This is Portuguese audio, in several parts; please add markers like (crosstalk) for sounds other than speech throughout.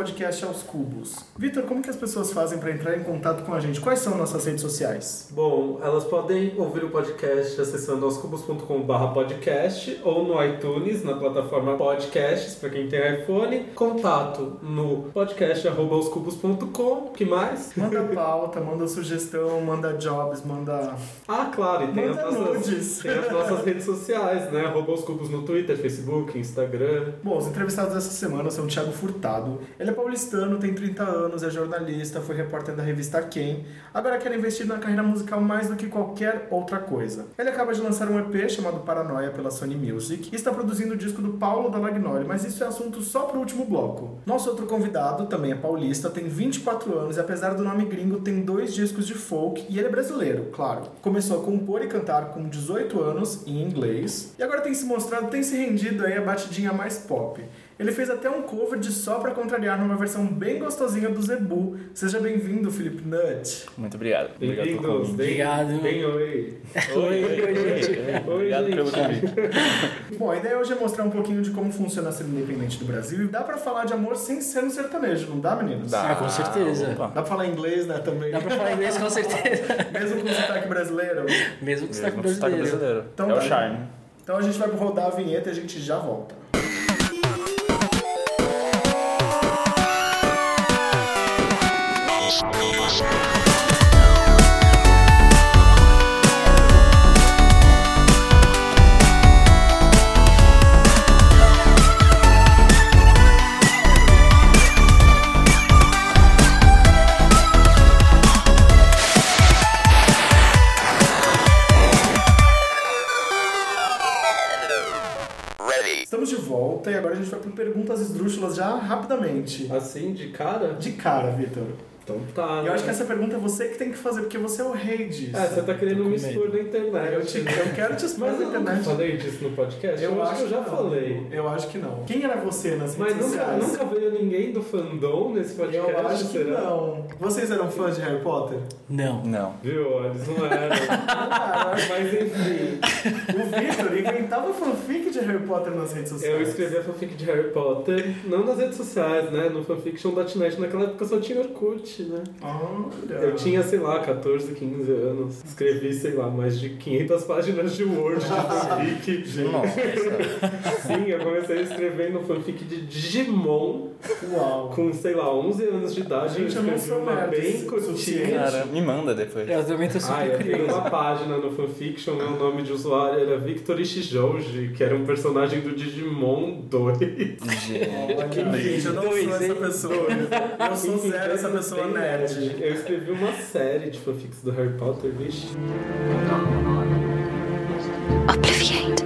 podcast Aos Cubos. Vitor, como que as pessoas fazem para entrar em contato com a gente? Quais são nossas redes sociais? Bom, elas podem ouvir o podcast acessando aoscubos.com.br podcast ou no iTunes, na plataforma Podcasts, para quem tem iPhone. Contato no podcast.aoscubos.com. que mais? Manda (laughs) pauta, manda sugestão, manda jobs, manda... Ah, claro, e tem, Manda as nossas, tem as nossas redes sociais, né? Arroba os cubos no Twitter, Facebook, Instagram. Bom, os entrevistados dessa semana são o Thiago Furtado. Ele é paulistano, tem 30 anos, é jornalista, foi repórter da revista Quem. Agora quer investir na carreira musical mais do que qualquer outra coisa. Ele acaba de lançar um EP chamado Paranoia pela Sony Music e está produzindo o disco do Paulo da Lagnoli, mas isso é assunto só pro último bloco. Nosso outro convidado também é paulista, tem 24 anos e apesar do nome gringo tem dois discos de folk e ele é brasileiro, claro. Começou a compor e cantar com 18 anos em inglês e agora tem se mostrado, tem se rendido aí a batidinha mais pop. Ele fez até um cover de Só Pra Contrariar numa versão bem gostosinha do Zebu. Seja bem-vindo, Felipe Nutt. Muito obrigado. Obrigado Obrigado. Bem, oi. Oi, oi, gente. Oi, Obrigado pelo convite. Bom, a ideia hoje é mostrar um pouquinho de como funciona a cena independente do Brasil e dá pra falar de amor sem ser no sertanejo, não dá, meninos? Ah, com certeza. Opa. Dá pra falar inglês, né, também. Dá pra falar inglês com certeza. (laughs) Mesmo com sotaque brasileiro. Mesmo com Mesmo sotaque brasileiro. brasileiro. Então é o tá. charme. Então a gente vai rodar a vinheta e a gente já volta. Volta e agora a gente vai para perguntas esdrúxulas já rapidamente. Assim, de cara? De cara, Vitor. Então tá. E eu acho que né? essa pergunta é você que tem que fazer, porque você é o rei disso. É, você tá querendo me expor na internet. Eu, te, eu quero te expor Mas na eu internet. falei disso no podcast? Eu, acho que eu já não. falei. Eu acho que não. Quem era você nas redes Mas nunca, sociais? nunca veio ninguém do fandom nesse podcast, Eu acho que será? não. Vocês eram fãs de Harry Potter? Não. Não. Viu? Eles não eram. Ah, (laughs) Mas enfim, o Vitor inventava fanfic de Harry Potter nas redes sociais. eu escrevi a fanfic de Harry Potter, não nas redes sociais, né? No fanfiction.net, naquela época só tinha Orkut, né? Olha. Eu tinha, sei lá, 14, 15 anos. Escrevi, sei lá, mais de 500 páginas de Word de fanfic. Nossa. Sim, eu comecei escrevendo fanfic de Digimon Uau. com, sei lá, 11 anos de idade. Gente, eu escrevi uma bem curtinha. Cara, me manda depois. Eu também tô Ah, eu tenho uma página no fanfiction, meu nome de usuário era Victor Ishijouji, que era um personagem do Digimon 2. Gente. Olha, gente, eu não sou essa pessoa. Eu sou zero essa pessoa bem nerd. Eu escrevi uma série de fanfics do Harry Potter, vixe. Obliviate.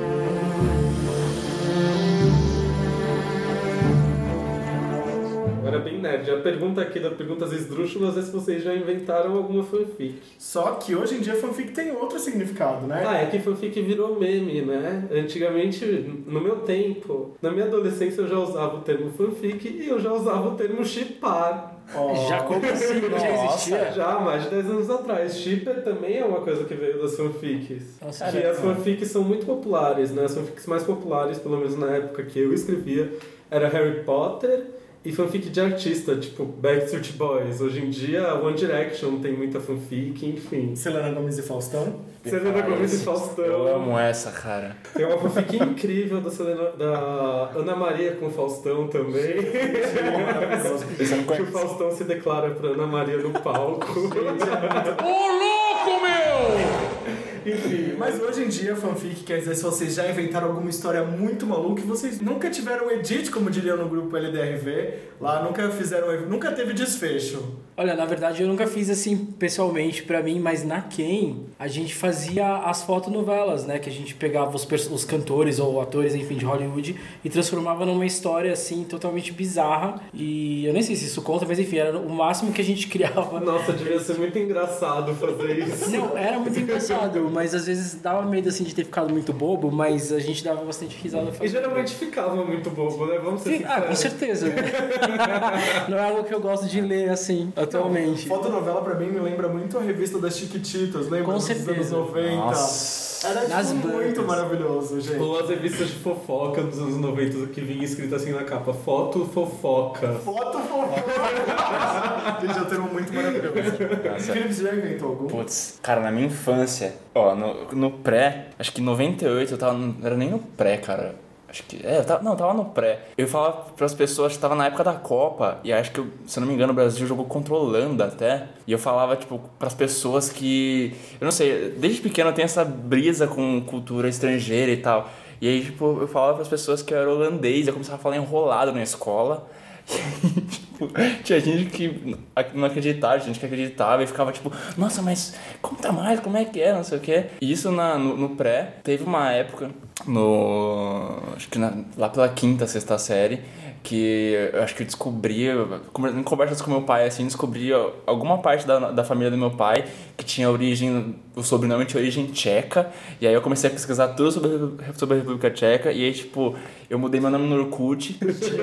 Era bem nerd. A pergunta aqui da Perguntas Esdrúxulas é se vocês já inventaram alguma fanfic. Só que hoje em dia fanfic tem outro significado, né? Ah, é que fanfic virou meme, né? Antigamente, no meu tempo, na minha adolescência eu já usava o termo fanfic e eu já usava o termo chipar. Ó, Já como assim? (laughs) Já Nossa. existia? Já mais de 10 anos atrás. Shipper também é uma coisa que veio das fanfics. Nossa, que as fanfics são muito populares, né? As fanfics mais populares, pelo menos na época que eu escrevia, era Harry Potter e fanfic de artista, tipo Backstreet Boys. Hoje em dia, One Direction tem muita fanfic, enfim. Selena Gomes e Faustão. Selena Gomez e Faustão. Eu amo essa, cara. Tem uma fanfic incrível da, Selena, da Ana Maria com o Faustão também. Não (laughs) que o? Faustão se declara pra Ana Maria no palco. Enfim, Mas hoje em dia, fanfic quer dizer se vocês já inventaram alguma história muito maluca e vocês nunca tiveram edit, como diriam no grupo LDRV, lá nunca fizeram, nunca teve desfecho. Olha, na verdade eu nunca fiz assim pessoalmente pra mim, mas na Ken a gente fazia as fotonovelas, né? Que a gente pegava os, os cantores ou atores, enfim, de Hollywood e transformava numa história assim totalmente bizarra. E eu nem sei se isso conta, mas enfim, era o máximo que a gente (laughs) criava. Nossa, devia ser muito engraçado fazer isso. Não, era muito engraçado, mas às vezes dava medo assim de ter ficado muito bobo, mas a gente dava bastante risada E geralmente ficava muito bobo, né? Vamos ser Sim, Ah, com sinceros. certeza. (laughs) Não é algo que eu gosto de ler assim, atualmente. Fotonovela pra mim me lembra muito a revista das Chiquititas, lembra? Com Dos certeza. anos 90. Nossa. Era Nas tipo, muito bancas. maravilhoso, gente. Ou as revistas de fofoca dos anos 90 que vinha escrito assim na capa, foto fofoca. Foto fofoca. Gente, é um termo muito maravilhoso. Felipe, você já inventou algum? Putz, cara, na minha infância, ó, no, no pré, acho que em 98 eu tava. Não era nem no pré, cara. Acho que. É, eu tava, não, eu tava no pré. Eu falava pras pessoas que tava na época da Copa, e acho que, se eu não me engano, o Brasil jogou contra até. E eu falava, tipo, pras pessoas que. Eu não sei, desde pequeno eu tenho essa brisa com cultura estrangeira e tal. E aí, tipo, eu falava pras pessoas que eu era holandês, eu começava a falar enrolado na escola. (laughs) Tipo, tinha gente que não acreditava, gente que acreditava e ficava tipo, nossa, mas conta mais, como é que é, não sei o quê. E isso na, no, no pré, teve uma época, no. Acho que na- lá pela quinta, sexta série, que eu acho que eu descobri, em conversas com meu pai, assim, descobri alguma parte da, da família do meu pai que tinha origem, o sobrenome tinha origem tcheca, e aí eu comecei a pesquisar tudo sobre, a- sobre a República Tcheca, e aí, tipo, eu mudei meu nome no Orkut, (laughs) eu tinha,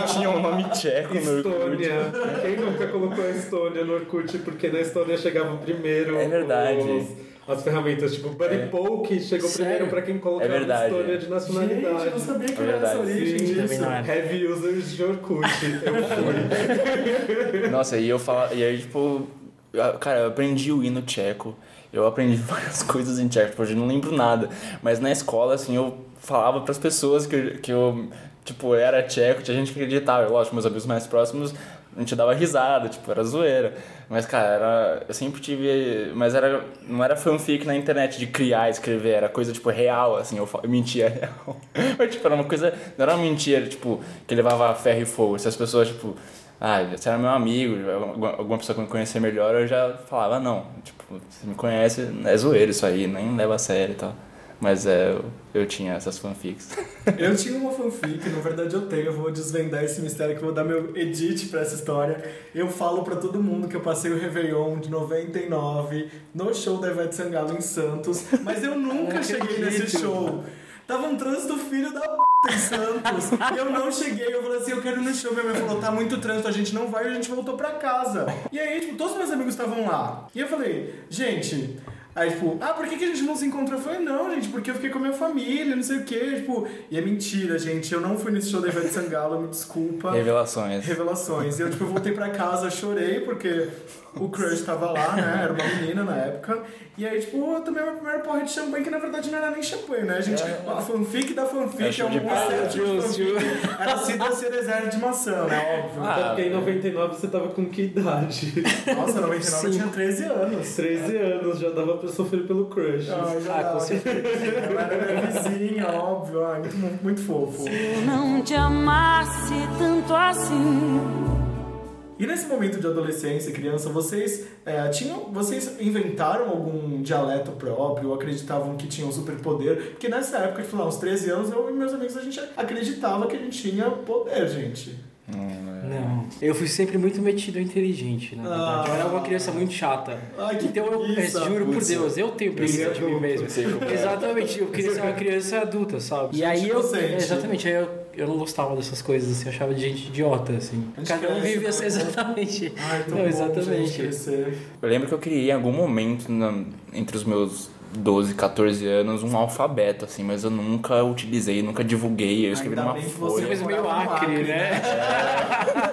eu tinha um nome tcheco no Orkut. Estônia. Quem nunca colocou a Estônia no Orkut? Porque na Estônia chegava primeiro É verdade. os- as ferramentas, tipo Buddy Poke chegou Sério? primeiro pra quem colocava É verdade, Estônia é. de Gente, nacionalidade. eu não sabia que É era essa origem Sim, disso. Heavy users de Orkut. Eu fui. (laughs) Nossa, e eu falava, e aí, tipo, eu- cara, eu aprendi o hino tcheco, eu aprendi (laughs) várias coisas em tcheco, tipo, hoje eu não lembro nada, mas na escola, assim, eu falava pras pessoas que, eu- que eu, tipo, era tcheco, tinha gente que acreditava, lógico, meus amigos mais próximos, a gente dava risada, tipo, era zoeira, mas, cara, era, eu sempre tive, mas era, não era fanfic na internet de criar, escrever, era coisa, tipo, real, assim, eu, eu mentia (laughs) real, mas, tipo, era uma coisa, não era uma mentira, tipo, que levava ferro e fogo, se as pessoas, tipo, ah, você era meu amigo, alguma pessoa que me conhecia melhor, eu já falava, "Ah, não, tipo, você me conhece, é zoeiro isso aí, nem leva a sério e tal. Mas é, eu, eu tinha essas fanfics. (laughs) Eu tinha uma fanfic, na verdade eu tenho, eu vou desvendar esse mistério que eu vou dar meu edit pra essa história. Eu falo pra todo mundo que eu passei o Réveillon de 99 no show da Ivete Sangalo em Santos, mas eu nunca Não cheguei nesse show. Tava um trânsito filho da p em Santos. E eu não cheguei, eu falei assim, eu quero ir no show. Minha mãe falou, tá muito trânsito, a gente não vai, e a gente voltou pra casa. E aí, tipo, todos meus amigos estavam lá. E eu falei, gente, Aí, tipo, ah, por que, que a gente não se encontrou? Eu falei, não, gente, porque eu fiquei com a minha família, não sei o quê. Tipo, e é mentira, gente. Eu não fui nesse show da Ivete Sangalo, me desculpa. Revelações. Revelações. E eu, tipo, voltei pra casa, chorei, porque o crush tava lá, né? Era uma menina na época. E aí, tipo, eu tomei meu primeiro porre de champanhe, que na verdade não era nem champanhe, né? A gente, a fanfic da É fanfic é, chá um de excesso de Justo. fanfic. Era Cida Cerezer de maçã, né? Óbvio. Ah, Até porque em 99 você tava com que idade? Nossa, 99 eu Sim. tinha 13 anos. 13 anos, já dava pra sofrer pelo crush. Ah, já Ah, dava. com certeza. Ela era minha vizinha, óbvio. Ah, muito, muito fofo. Eu não te amasse tanto assim. E nesse momento de adolescência, criança, vocês é, tinham, vocês inventaram algum dialeto próprio? Acreditavam que tinham superpoder? Porque nessa época, tipo, lá, uns 13 anos, eu e meus amigos a gente acreditava que a gente tinha poder, gente. Não. Eu fui sempre muito metido e inteligente, na verdade. Eu era uma criança muito chata. Ai, que então eu preguiça. juro por. Deus, eu tenho preguiça de mim mesmo. É. Exatamente, eu queria ser uma criança adulta, sabe? E aí eu. Exatamente, aí eu, eu não gostava dessas coisas, assim, eu achava de gente idiota, assim. Cada um vive assim, né? exatamente. Ai, tão Não, bom, exatamente. Eu lembro que eu criei em algum momento, na- entre os meus 12, 14 anos, um alfabeto, assim, mas eu nunca utilizei, nunca divulguei, eu escrevi Ainda numa bem que folha. você Coisa meio acre, Acre, né?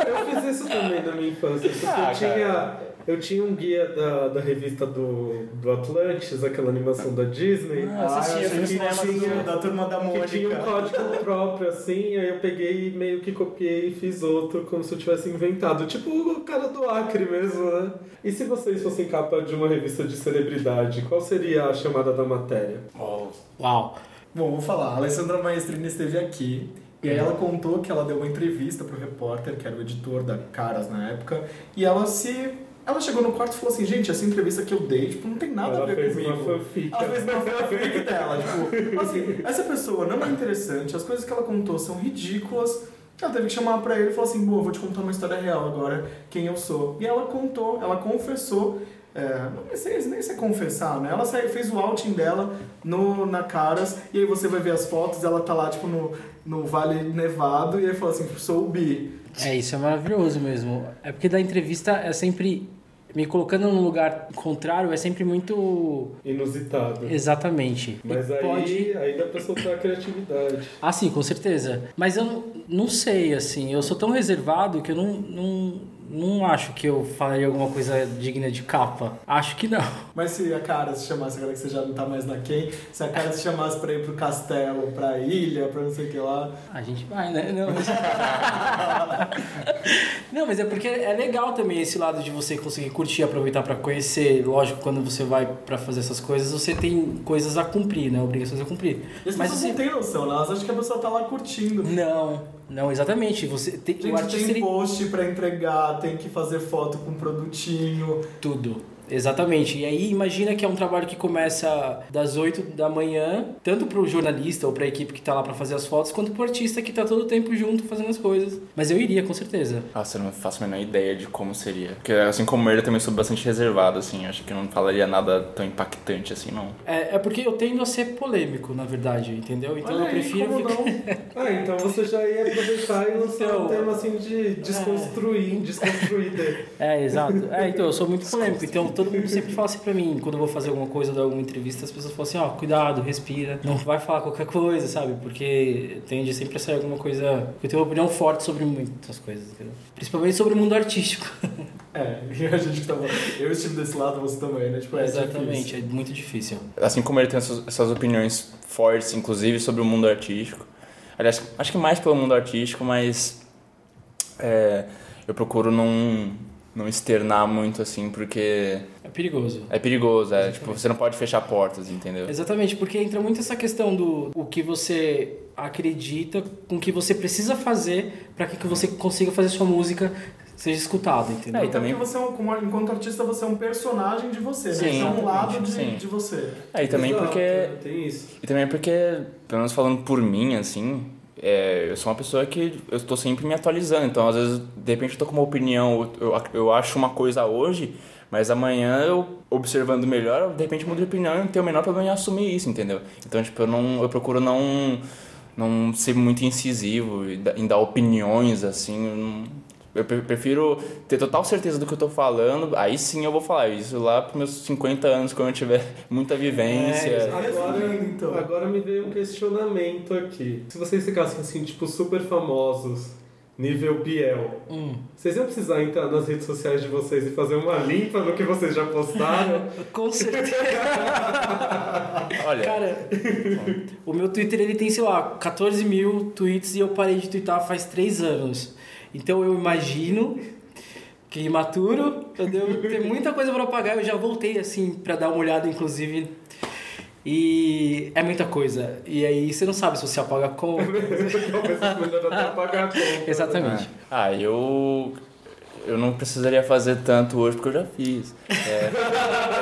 Eu fiz isso também na minha infância, porque Ah, eu, tinha, eu tinha um guia da, da revista do, do Atlantis, aquela animação da Disney. Ah, assisti, eu eu fiz fui no cinema tinha do- da turma da Que tinha um Mônica. código (laughs) próprio, assim, aí eu peguei e meio que copiei e fiz outro, como se eu tivesse inventado. Tipo o cara do Acre mesmo, né? E se vocês fossem capa de uma revista de celebridade, qual seria a chamada da matéria? Uau. Bom, vou falar. A Alessandra Maestrini esteve aqui. E aí ela contou que ela deu uma entrevista pro repórter, que era o editor da Caras na época, e ela se. Ela chegou no quarto e falou assim, gente, essa entrevista que eu dei, tipo, não tem nada a Ela ver fez comigo. uma fanfic. Ela fez uma fanfic dela, tipo, (laughs) assim, essa pessoa não é interessante, as coisas que ela contou são ridículas. Ela teve que chamar pra ele e falar assim, bom, eu vou te contar uma história real agora, quem eu sou. E ela contou, ela confessou, é, não sei nem se é confessar, né? Ela saiu- fez o outing dela no, na Caras, e aí você vai ver as fotos, ela tá lá, tipo, no, no Vale Nevado, e aí fala assim, sou o Bi. É, isso é maravilhoso mesmo. É porque da entrevista é sempre me colocando num lugar contrário é sempre muito. Inusitado. Exatamente. Mas E aí, pode. aí dá pra soltar a criatividade. Ah, sim, com certeza. Mas eu não, não sei, assim. Eu sou tão reservado que eu não, não, não acho que eu falaria alguma coisa digna de capa. Acho que não. Mas se a cara se chamasse, agora que você já não tá mais na quem, se a cara se chamasse pra ir pro castelo, pra ilha, pra não sei o que lá. A gente vai, né? Não, mas... (laughs) não, mas é porque é legal também esse lado de você conseguir curtir, aproveitar pra conhecer. Lógico, quando você vai pra fazer essas coisas, você tem coisas a cumprir, né? Obrigações a cumprir. As Mas pessoas assim, não têm noção, né? Elas acham que a pessoa tá lá curtindo. não, não, exatamente. Você tem, Gente, tem ele post pra entregar, tem que fazer foto com produtinho. Tudo. Exatamente. E aí imagina que é um trabalho que começa das 8 da manhã, tanto pro jornalista ou pra equipe que tá lá pra fazer as fotos, quanto pro artista que tá todo o tempo junto fazendo as coisas. Mas eu iria, com certeza. Nossa, eu não faço a menor ideia de como seria. Porque assim como ele, eu também sou bastante reservado, assim. Acho que eu não falaria nada tão impactante assim, não. É, é porque eu tendo a ser polêmico, na verdade, entendeu? Então Olha eu aí, prefiro como ficar... não? (laughs) Ah, então você já ia aproveitar e lançar Então, um tema assim de desconstruir, desconstruir dele. É, exato. É, então eu sou muito polêmico. Então todo mundo sempre fala assim pra mim, quando eu vou fazer alguma coisa, dar alguma entrevista, as pessoas falam assim, ó, cuidado, respira, não vai falar qualquer coisa, sabe? Porque tende sempre a sair alguma coisa. Eu tenho uma opinião forte sobre muitas coisas, entendeu? Principalmente sobre o mundo artístico. É, (laughs) a gente que tava. Eu estive desse lado, você também, né? Tipo, é Exatamente, difícil. é muito difícil. Assim como ele tem essas, essas opiniões fortes, inclusive, sobre o mundo artístico. Aliás, acho que mais pelo mundo artístico, mas é, eu procuro não, não externar muito, assim, porque É perigoso. é perigoso. É, tipo, você não pode fechar portas, entendeu? Exatamente, porque entra muito essa questão do o que você acredita, com o que você precisa fazer para que que você consiga fazer sua música seja escutada, entendeu? É, e também- porque você é um, como- enquanto artista, você é um personagem de você, né? Sim, Você é um lado de, sim. de você. É, e também Exato, porque Tem isso. E também porque, pelo menos falando por mim, assim, é, eu sou uma pessoa que eu estou sempre me atualizando. Então, às vezes, de repente, eu tô com uma opinião, eu, eu, acho uma coisa hoje, mas amanhã eu, observando melhor, de repente mudo de opinião e não tenho o menor problema em assumir isso, entendeu? Então, tipo, eu, não, eu procuro não, não ser muito incisivo em dar opiniões, assim, eu prefiro ter total certeza do que eu tô falando, aí sim eu vou falar isso lá pros meus 50 anos, quando eu tiver (laughs) muita vivência. É, Agora, então. agora me veio um questionamento aqui. Se vocês ficassem assim, tipo, super famosos, nível Biel, Hum. vocês iam precisar entrar nas redes sociais de vocês e fazer uma limpa no que vocês já postaram? (laughs) Com certeza. (laughs) Olha, Cara, o meu Twitter ele tem, sei lá, 14 mil tweets e eu parei de twittar faz 3 anos. Então eu imagino que imaturo, eu devo ter muita coisa pra apagar. Eu já voltei assim pra dar uma olhada, inclusive. E é muita coisa. E aí você não sabe se você apaga a conta. (laughs) Exatamente. Ah, eu. Eu não precisaria fazer tanto hoje porque eu já fiz. É.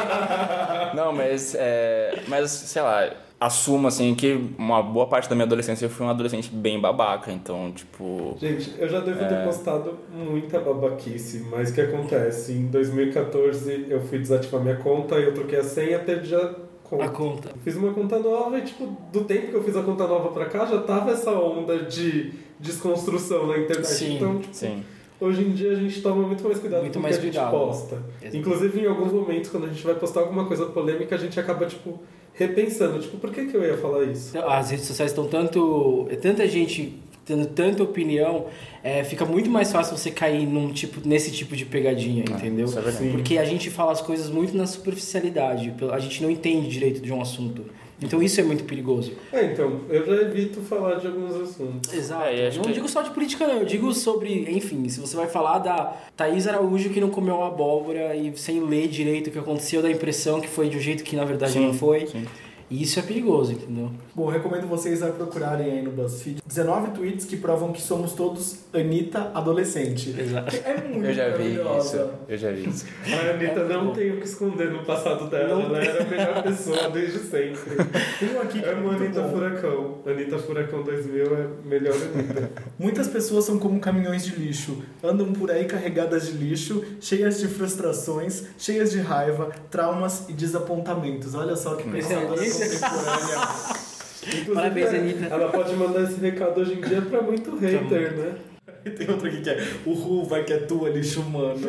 (laughs) não, mas. É, mas, sei lá, assumo assim que uma boa parte da minha adolescência eu fui um adolescente bem babaca, então, tipo. Gente, eu já devo É. ter postado muita babaquice, mas o que acontece? Em 2014 eu fui desativar minha conta e eu troquei a senha, perdi a conta. A conta. Fiz uma conta nova e, tipo, do tempo que eu fiz a conta nova pra cá, já tava essa onda de desconstrução na internet. Sim, então, tipo, Sim. hoje em dia a gente toma muito mais cuidado Muito com o mais que a gente cuidado. posta. Exato. Inclusive, em alguns momentos, quando a gente vai postar alguma coisa polêmica, a gente acaba, tipo, repensando. Tipo, por que, que eu ia falar isso? As redes sociais estão tanto. é Tanta gente tendo tanta opinião, é, fica muito mais fácil você cair num tipo, nesse tipo de pegadinha, entendeu? isso é. Porque a gente fala as coisas muito na superficialidade, a gente não entende direito de um assunto. Então isso é muito perigoso. É, então, eu já evito falar de alguns assuntos. Exato. É, acho não que- digo só de política, não. Eu digo sobre, enfim, se você vai falar da Thaís Araújo que não comeu abóbora e sem ler direito o que aconteceu, dá a impressão que foi de um jeito que na verdade Sim, não foi. sim. E isso é perigoso, entendeu? Bom, recomendo vocês a procurarem aí no BuzzFeed 19 tweets que provam que somos todos Anitta adolescente. Exato. É muito Eu já vi isso. Eu já vi isso. A Anitta não tem o que esconder no passado dela, Não ela era a melhor pessoa desde sempre. (laughs) Tem um aqui que é Amo a muito Anitta bom. Furacão. Anitta Furacão 2000 é melhor Anitta. Muitas pessoas são como caminhões de lixo, andam por aí carregadas de lixo, cheias de frustrações, cheias de raiva, traumas e desapontamentos. Olha só que pensadora Excelente. Contemporânea. (laughs) Inclusive, Parabéns, é, Anitta. Ela pode mandar esse recado hoje em dia pra muito hater, né? E (laughs) tem outro aqui que é o Ru vai que é tua, lixo humano. (laughs)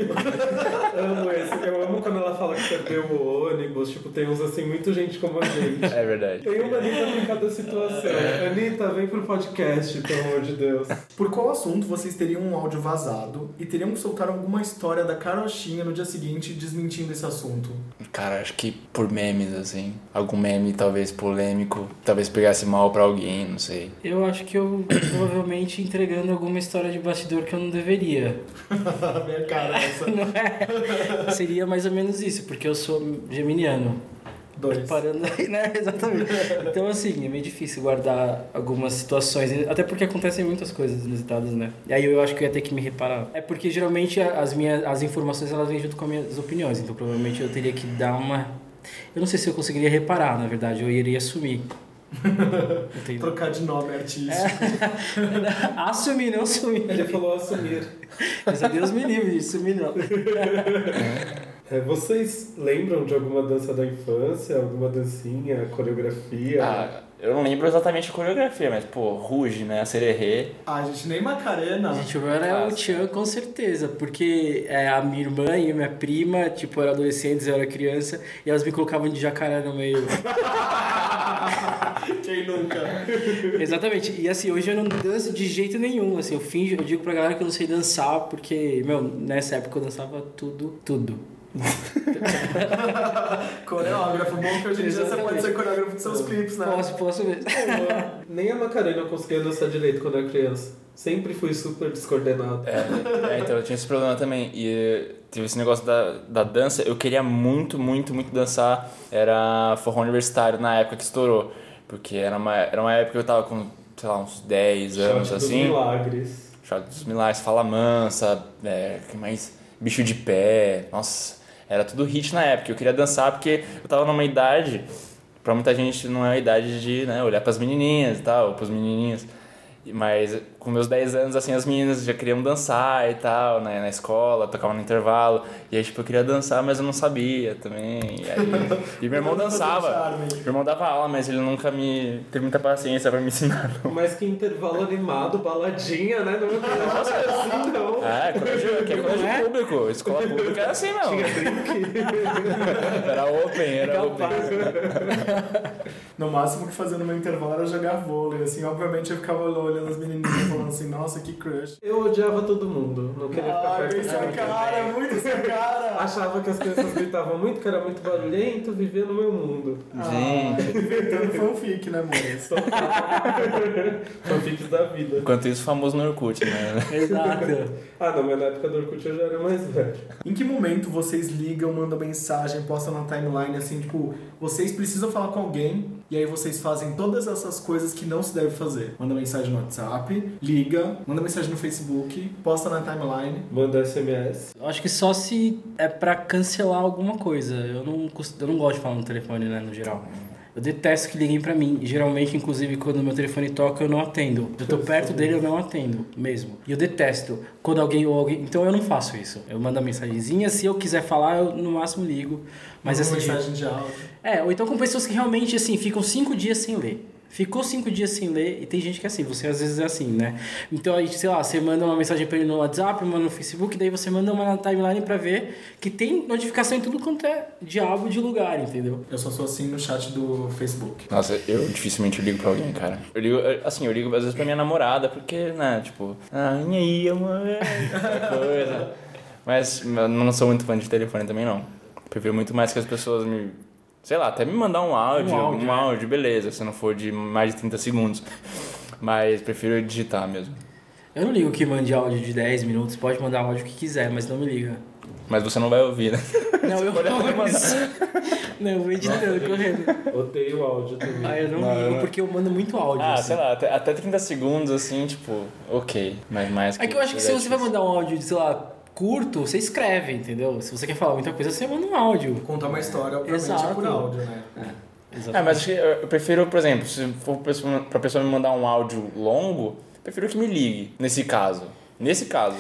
amo esse. Eu amo quando ela fala que perdeu o ônibus. Tipo, tem uns assim, muito gente como a gente. É verdade. Tem uma Anitta pra cada situação. Anitta, vem pro podcast, pelo amor de Deus. Por qual assunto vocês teriam um áudio vazado e teriam que soltar alguma história da carochinha no dia seguinte desmentindo esse assunto? Cara, acho que por memes, assim. Algum meme talvez polêmico, talvez pegasse mal pra alguém, não sei. Eu acho que eu provavelmente entregando alguma história de bastidor que eu não deveria. (laughs) Minha cara, essa. (laughs) Não é? Seria mais ou menos isso, porque eu sou geminiano. Dois. Parando aí, né? (laughs) Exatamente. Então, assim, é meio difícil guardar algumas situações, até porque acontecem muitas coisas inusitadas, né? E aí eu acho que eu ia ter que me reparar. É porque geralmente as minhas as informações elas vêm junto com as minhas opiniões, então provavelmente eu teria que dar uma. Eu não sei se eu conseguiria reparar, na verdade, eu iria assumir. Entendeu? Trocar de nome artístico. (laughs) assumir, não assumir. Ele falou assumir. Mas a Deus me livre de assumir, não. (laughs) É, vocês lembram de alguma dança da infância? Alguma dancinha, coreografia? Ah, eu não lembro exatamente a coreografia, mas, pô, Ruge, né? A Sererê. Ah, gente, nem Macarena. Gente, o meu era o Tchan com certeza, porque é, a minha irmã e a minha prima, tipo, eram adolescentes, eu era criança, e elas me colocavam de jacaré no meio. (laughs) Quem nunca? (laughs) Exatamente. E assim, hoje eu não danço de jeito nenhum. Assim, eu finjo, eu digo pra galera que eu não sei dançar, porque, meu, nessa época eu dançava tudo, tudo. (laughs) Coreógrafo, bom que hoje em dia você pode ser coreógrafo dos seus clipes, né? Posso, posso mesmo. (laughs) Nem a Macarena eu conseguia dançar direito quando era criança. Sempre fui super descoordenado. É, é, então eu tinha esse problema também. E eh, teve esse negócio da, da dança. Eu queria muito, muito, muito dançar. Era forró universitário na época que estourou. Porque era uma, era uma época que eu tava com, sei lá, uns 10 anos Shot dos assim. milagres. Shot dos Milagres, Fala Mansa, é, que mais? Bicho de Pé, nossa, era tudo hit na época. Eu queria dançar porque eu tava numa idade, pra muita gente não é a idade de né, olhar pras menininhas e tal, pros menininhos. Mas com meus 10 anos, assim, as meninas já queriam dançar e tal, né, na escola, tocava no intervalo. E aí, tipo, eu queria dançar, mas eu não sabia também. E, aí, (laughs) e meu irmão dançava. Meu irmão dava aula, mas ele nunca me teve muita paciência pra me ensinar. não. Mas que intervalo animado, baladinha, né? Não é assim, não. É, colégio, que é colégio É? público. Escola pública é assim, não. Tinha drink. (laughs) Era open, era open. No máximo que fazia no meu intervalo era jogar vôlei, assim. Obviamente eu ficava olhando as menininhas falando assim, nossa, que crush. Eu odiava todo mundo. Não queria ficar Ai, perto de essa cara, muito essa cara. (laughs) Achava que as crianças gritavam muito, que era muito barulhento, vivia no meu mundo. Gente. (laughs) Inventando fanfic, né, amores? (laughs) Fanfics da vida. Enquanto isso, famoso no Orkut, né? Exato. Ah, não, mas na época do Orkut eu já era mais velho. Em que momento vocês ligam, mandam mensagem, postam na timeline, assim, tipo, vocês precisam falar com alguém e aí vocês fazem todas essas coisas que não se deve fazer. Manda mensagem no WhatsApp, liga, manda mensagem no Facebook, posta na timeline. Manda SMS. Eu acho que só se é pra cancelar alguma coisa. Eu não, eu não gosto de falar no telefone, né, no geral. Eu detesto que liguem pra mim. Geralmente, inclusive, quando meu telefone toca, eu não atendo. Eu tô perto dele, eu não atendo, mesmo. E eu detesto quando alguém ou alguém. Então eu não faço isso. Eu mando a mensagenzinha. Se eu quiser falar, eu no máximo ligo. Mas manda assim. mensagem de áudio. É, ou então com pessoas que realmente, assim, ficam cinco dias sem ler. Ficou cinco dias sem ler e tem gente que é assim, você às vezes é assim, né? Então aí, sei lá, você manda uma mensagem pra ele no WhatsApp, manda no Facebook, daí você manda uma na timeline pra ver que tem notificação em tudo quanto é diabo de lugar, entendeu? Eu só sou assim no chat do Facebook. Nossa, eu dificilmente ligo pra alguém, cara. Eu ligo, assim, eu ligo às vezes pra minha namorada, porque, né, tipo, ah, e aí, amor? (laughs) Essa coisa. Mas eu não sou muito fã de telefone também, não. Prefiro muito mais que as pessoas me. Sei lá, até me mandar um áudio, Um um áudio, áudio, é. beleza, se não for de mais de 30 segundos. Mas prefiro digitar mesmo. Eu não ligo que mande áudio de 10 minutos, pode mandar áudio que quiser, mas não me liga. Mas você não vai ouvir, né? Não, eu (laughs) pode não mandar. Não, eu vou editando, correndo. Odeio áudio também. Ah, eu não, Não, ligo não. porque eu mando muito áudio. Ah, assim. sei lá, até, até 30 segundos, assim, tipo, ok. Mas mais É que eu acho que se você vai mandar um áudio, sei lá, curto, você escreve, entendeu? Se você quer falar muita coisa, você manda um áudio. Contar uma história, obviamente, Exato. é por áudio, né? É, mas acho que eu prefiro, por exemplo, se for pra pessoa- pra pessoa me mandar um áudio longo, prefiro que me ligue, nesse caso. Nesse caso.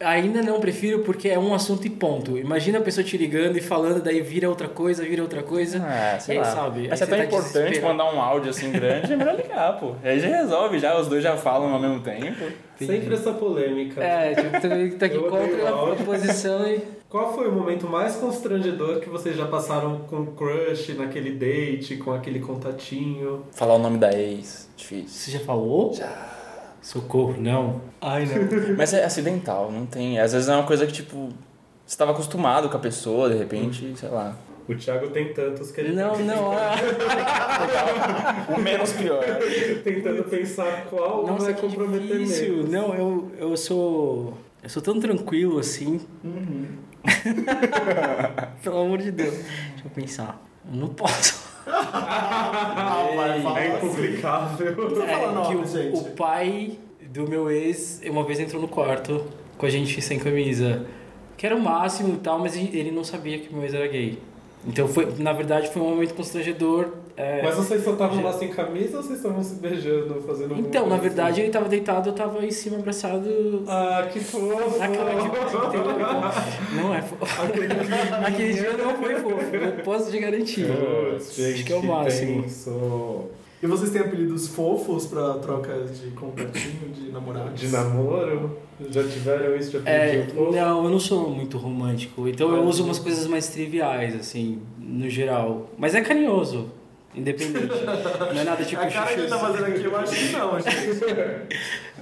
Ainda não prefiro porque é um assunto e ponto. Imagina a pessoa te ligando e falando, daí vira outra coisa, vira outra coisa. Ah, sei E aí, lá. sabe? Mas se é tão você tá importante mandar um áudio assim grande, é melhor ligar, pô. Aí já resolve, já os dois já falam ao mesmo tempo. Sempre essa polêmica. É, tipo, tá aqui contra a posição e. Qual foi o momento mais constrangedor que vocês já passaram com crush naquele date, com aquele contatinho? Falar o nome da ex, difícil. Você já falou? Já. Socorro, não. Ai, não. (laughs) Mas é acidental, não tem. Às vezes é uma coisa que, tipo, você tava acostumado com a pessoa, de repente, sei lá. O Thiago tem tantos que ele Não, não. (laughs) O menos pior. tentando pensar qual vai que comprometer menos. Não, eu, eu sou. Eu sou tão tranquilo assim. (laughs) Pelo amor de Deus. Deixa eu pensar. Eu não posso. Ah, vai, É assim. fala É, nome, que o, o pai do meu ex uma vez entrou no quarto com a gente sem camisa. Que era o máximo e tal, mas ele não sabia que meu ex era gay. Então foi, na verdade, foi um momento constrangedor. é, Mas vocês só estavam lá sem camisa ou vocês estavam se beijando, fazendo Então, na verdade, assim? ele tava deitado, eu tava em cima abraçado. Ah, que fofo! Na cama de Não é fofo. (laughs) Aquele dia não foi fofo, eu posso te garantir. Putz, gente, Acho que é o máximo. tenso. E vocês têm apelidos fofos pra troca de contatinho, de namorados? De namoro? Já tiveram isso? Já É, pediu fofo? não, eu não sou muito romântico, então eu uso umas coisas mais triviais, assim, no geral. Mas é carinhoso, independente. Não é nada tipo a cara que ele tá fazendo aqui, eu acho que não, gente.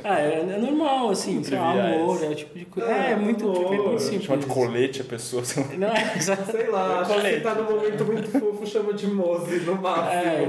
Ah, é, é normal, assim, sei lá, Triviais. amor, é o tipo de coisa. É, É, é muito, amor. é muito simples. Chama de colete a pessoa. sei lá. Não, é (laughs) exato. Sei lá, acho que Colete. se tá num momento muito fofo, chama de Mose no máximo. É,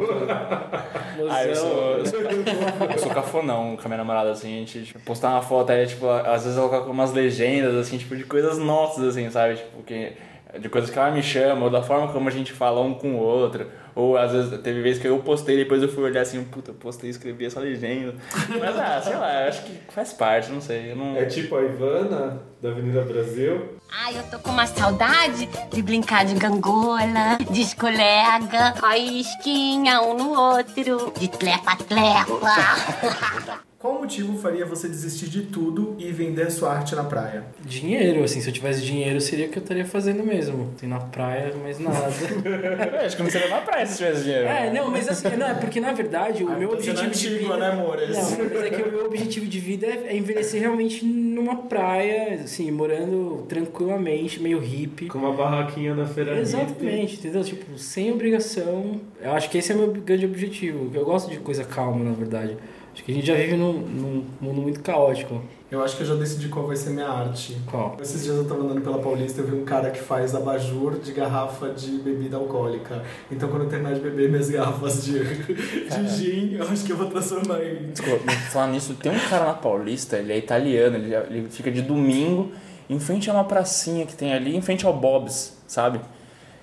Ah, eu sou, eu sou, eu sou cafonão com a minha namorada, assim, a gente tipo, postar uma foto aí, tipo, às vezes ela coloca umas legendas, assim, tipo, de coisas nossas, assim, sabe? Tipo, que, de coisas que ela me chama, ou da forma como a gente fala um com o outro. Ou às vezes teve vezes que eu postei, depois eu fui olhar assim, puta, eu postei e escrevi essa legenda. Mas ah, sei lá, eu acho que faz parte, não sei. Eu não... É tipo a Ivana, da Avenida Brasil. Ai, eu tô com uma saudade de brincar de gangola, de escolega, faísquinha um no outro, de tlepa-tlepa. (laughs) Qual motivo faria você desistir de tudo e vender sua arte na praia? Dinheiro, assim, se eu tivesse dinheiro seria o que eu estaria fazendo mesmo. Tem na praia, mas nada. (laughs) Eu acho que não seria na praia se tivesse dinheiro. é, não, mas assim, não, é porque na verdade o Ah, meu objetivo de antigo, vida. né, amores? Não, mas é que o meu objetivo de vida é é envelhecer realmente numa praia, assim, morando tranquilamente, meio hippie. Com uma barraquinha na feira hippie. Exatamente, entendeu? Tipo, sem obrigação. Eu acho que esse é o meu grande objetivo. Eu gosto de coisa calma, na verdade. Acho que a gente já vive num, num mundo muito caótico. Eu acho que eu já decidi qual vai ser minha arte. Qual? Esses dias eu tava andando pela Paulista e eu vi um cara que faz abajur de garrafa de bebida alcoólica. Então quando eu terminar de beber minhas garrafas de, de gin, eu acho que eu vou transformar em. Desculpa, falando nisso, tem um cara na Paulista, ele é italiano, ele, ele fica de domingo em frente a uma pracinha que tem ali, em frente ao Bob's, sabe?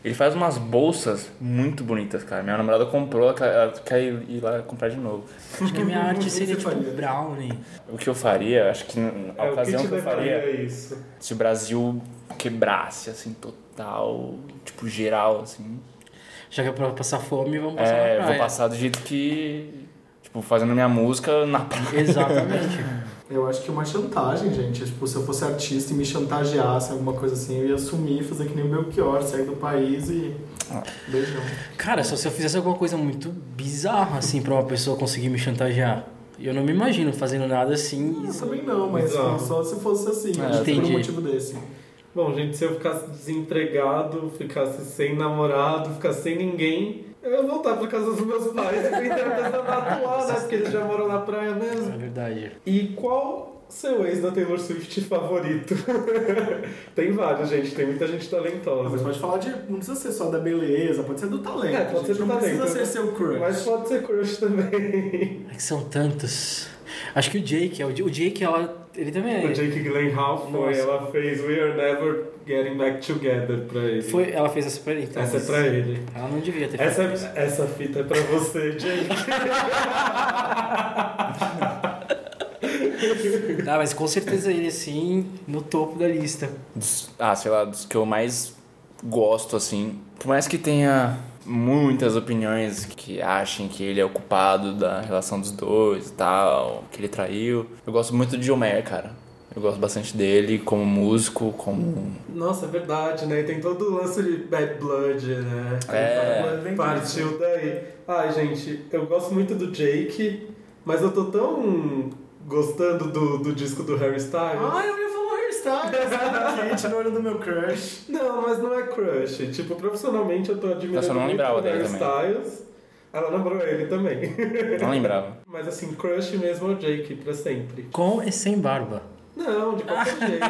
Ele faz umas bolsas muito bonitas, cara. Minha namorada comprou, ela quer- ir lá comprar de novo. Acho que a minha (laughs) arte que seria tipo faria? brownie. O que eu faria, acho que a É, que ocasião te que, eu faria, isso? se o Brasil quebrasse, assim, total, tipo, geral, assim. Já que é pra passar fome, vamos passar É, na eu vou praia. passar do jeito que, tipo, fazendo minha música na praia. Exatamente. (laughs) Eu acho que é uma chantagem, gente. Tipo, se eu fosse artista e me chantageasse, alguma coisa assim, eu ia assumir, fazer que nem o Belchior, sair do país e. Beijão. Cara, só se eu fizesse alguma coisa muito bizarra, assim, pra uma pessoa conseguir me chantagear. Eu não me imagino fazendo nada assim. Eu também não, mas Exato. só se fosse assim, É, acho que por um entendi. motivo desse. Bom, gente, se eu ficasse desempregado, ficasse sem namorado, ficasse sem ninguém, eu ia voltar pra casa dos meus pais e vender artesanato lá, né? Porque eles já moram na praia É mesmo. verdade. E qual seu ex da Taylor Swift favorito? (laughs) tem vários, gente. Tem muita gente Mas talentosa. pode falar de. Não precisa ser só da beleza, pode ser do talento. É, pode ser gente. do não talento. precisa ser seu crush. Mas pode ser crush também. É que são tantos. Acho que o Jake, é o o Jake, ela, ele também é. O Jake Gyllenhaal foi, Nossa. ela fez We Are Never Getting Back Together pra ele. Foi, ela fez essa pra ele, então. Essa é pra ele. Ela não devia ter Essa, feito isso. essa fita é pra você, Jake. (laughs) Ah, mas com certeza ele, assim, no topo da lista. ah, sei lá, dos que eu mais gosto, assim. Por mais que tenha muitas opiniões que achem que ele é o culpado da relação dos dois e tal, que ele traiu. Eu gosto muito de Homer, cara. Eu gosto bastante dele como músico, como. Nossa, é verdade, né? E tem todo o lance de Bad Blood, né? É. Vem Partiu daí. Ai, gente, eu gosto muito do Jake, mas eu tô tão gostando do, do disco do Harry Styles. Ah, eu ia falar hairstyle. Kate no olho do meu crush. Não, mas não é crush. Tipo, profissionalmente eu tô admirando eu não muito lembrava o dele Harry também. Styles. Ela lembrou ele também. Não lembrava. mas assim, crush mesmo é o Jake, pra sempre. Com e sem barba. Não, de qualquer (laughs) jeito.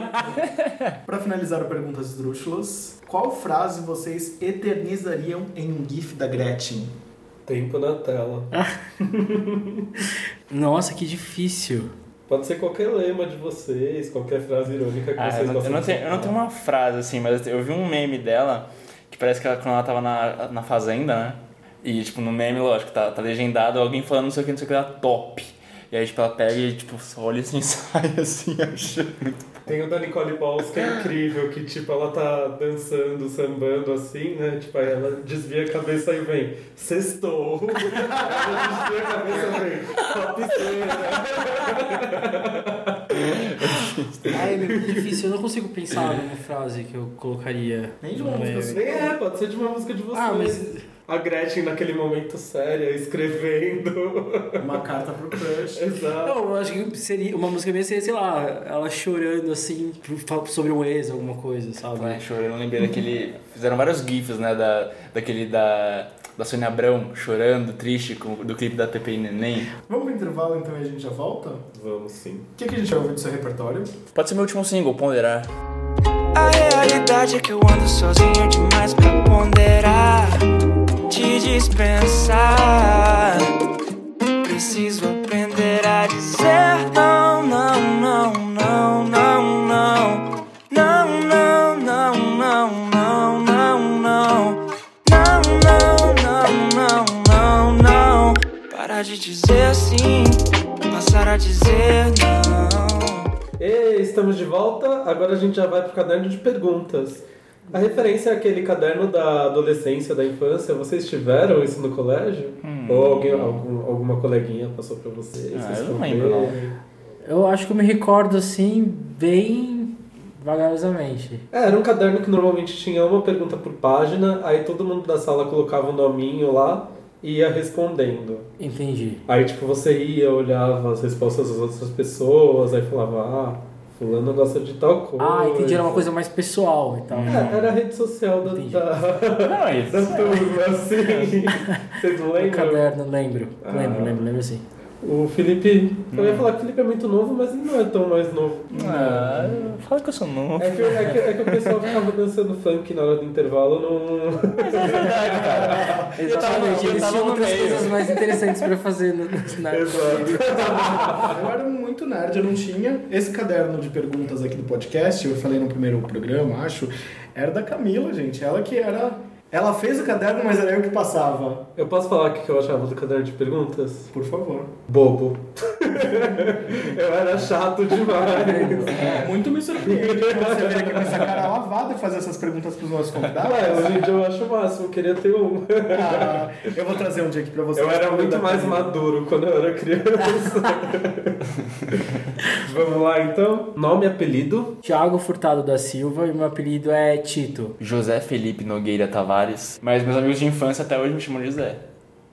Pra finalizar o Perguntas Esdrúxulas, qual frase vocês eternizariam em um gif da Gretchen? Tempo na tela. (laughs) Nossa, que difícil. Pode ser qualquer lema de vocês, qualquer frase irônica que Ah, vocês eu, não, eu, não tenho, eu não tenho uma frase assim, mas eu vi um meme dela que parece que ela, quando ela tava na, na fazenda, né? E tipo, no meme, lógico, tá, tá legendado alguém falando não sei o que, não sei o que, ela top. E aí, tipo, ela pega e, tipo, só olha assim, (laughs) sai assim, acha muito Tem o da Nicole Balls que é incrível, que tipo, ela tá dançando, sambando assim, né? Tipo, aí ela desvia a cabeça e vem, sextou. (laughs) ela desvia a cabeça e vem, topzera. Ai, meu, que difícil. Eu não consigo pensar numa frase que eu colocaria. Nem de uma música meme. assim. Nem é, pode ser de uma música de vocês. Ah, mas A Gretchen naquele momento séria, escrevendo. Uma carta pro crush. (laughs) Exato. Não, eu acho que seria uma música minha seria, sei lá, ela chorando assim sobre um ex, alguma coisa, sabe? Ai, chorando, eu lembrei daquele. Fizeram vários GIFs, né? Da, daquele da. Da Sônia Abrão chorando, triste, com, do clipe da e Neném. Vamos pro intervalo então e a gente já volta? O Vamos sim. que, que a gente vai ouvir do seu repertório? Pode ser meu último single, Ponderar. A realidade é que eu ando sozinho demais pra ponderar, te dispensar. Preciso aprender a dizer não, não, não, não, não, não. Não, não, não, não, não, não, não. Não, não, não, não, não, não. Parar de dizer sim, passar a dizer não. E estamos de volta, agora a gente já vai pro caderno de perguntas. A referência é aquele caderno da adolescência, da infância. Vocês tiveram isso no colégio? Ou alguém, algum, alguma coleguinha passou pra vocês? Ah, Vocês eu não lembro, não. Eu acho que eu me recordo assim, bem vagarosamente. É, era um caderno que normalmente tinha uma pergunta por página, aí todo mundo da sala colocava um nominho lá e ia respondendo. Entendi. Aí, tipo, você ia, olhava as respostas das outras pessoas, aí falava, ah, fulano gosta de tal coisa. Ah, entendi, era uma coisa mais pessoal e tal. É, era a rede social da, Entendi. da, Não, (laughs) isso. da turma, assim. (laughs) Vocês não O lembram? caderno, lembro. Ah. Lembro, lembro, lembro sim. O Felipe, eu ia falar que o Felipe é muito novo, mas ele não é tão mais novo. Ah, fala que eu sou novo. É que, é, que, é que o pessoal ficava dançando funk na hora do intervalo, não... (laughs) Exatamente, eu eles tava tinham no outras meio. coisas mais interessantes pra fazer no, na Exato. (laughs) Eu era muito nerd, eu não tinha. Esse caderno de perguntas aqui do podcast, eu falei no primeiro programa, acho, era da Camila, gente. Ela que era. Ela fez o caderno, mas era eu que passava. Eu posso falar o que eu achava do caderno de perguntas? Por favor. Bobo. (laughs) eu era chato demais. Muito me surpreende que você vir aqui com essa cara lavada e fazer essas perguntas pros nossos convidados. Mas hoje em dia eu acho o máximo, eu queria ter um. Ah, eu vou trazer um dia aqui pra você. Eu era muito mais maduro quando eu era criança. (laughs) Vamos lá então. Nome e apelido. Thiago Furtado da Silva e meu apelido é Tito. José Felipe Nogueira Tavares. Mas meus amigos de infância até hoje me chamam de José.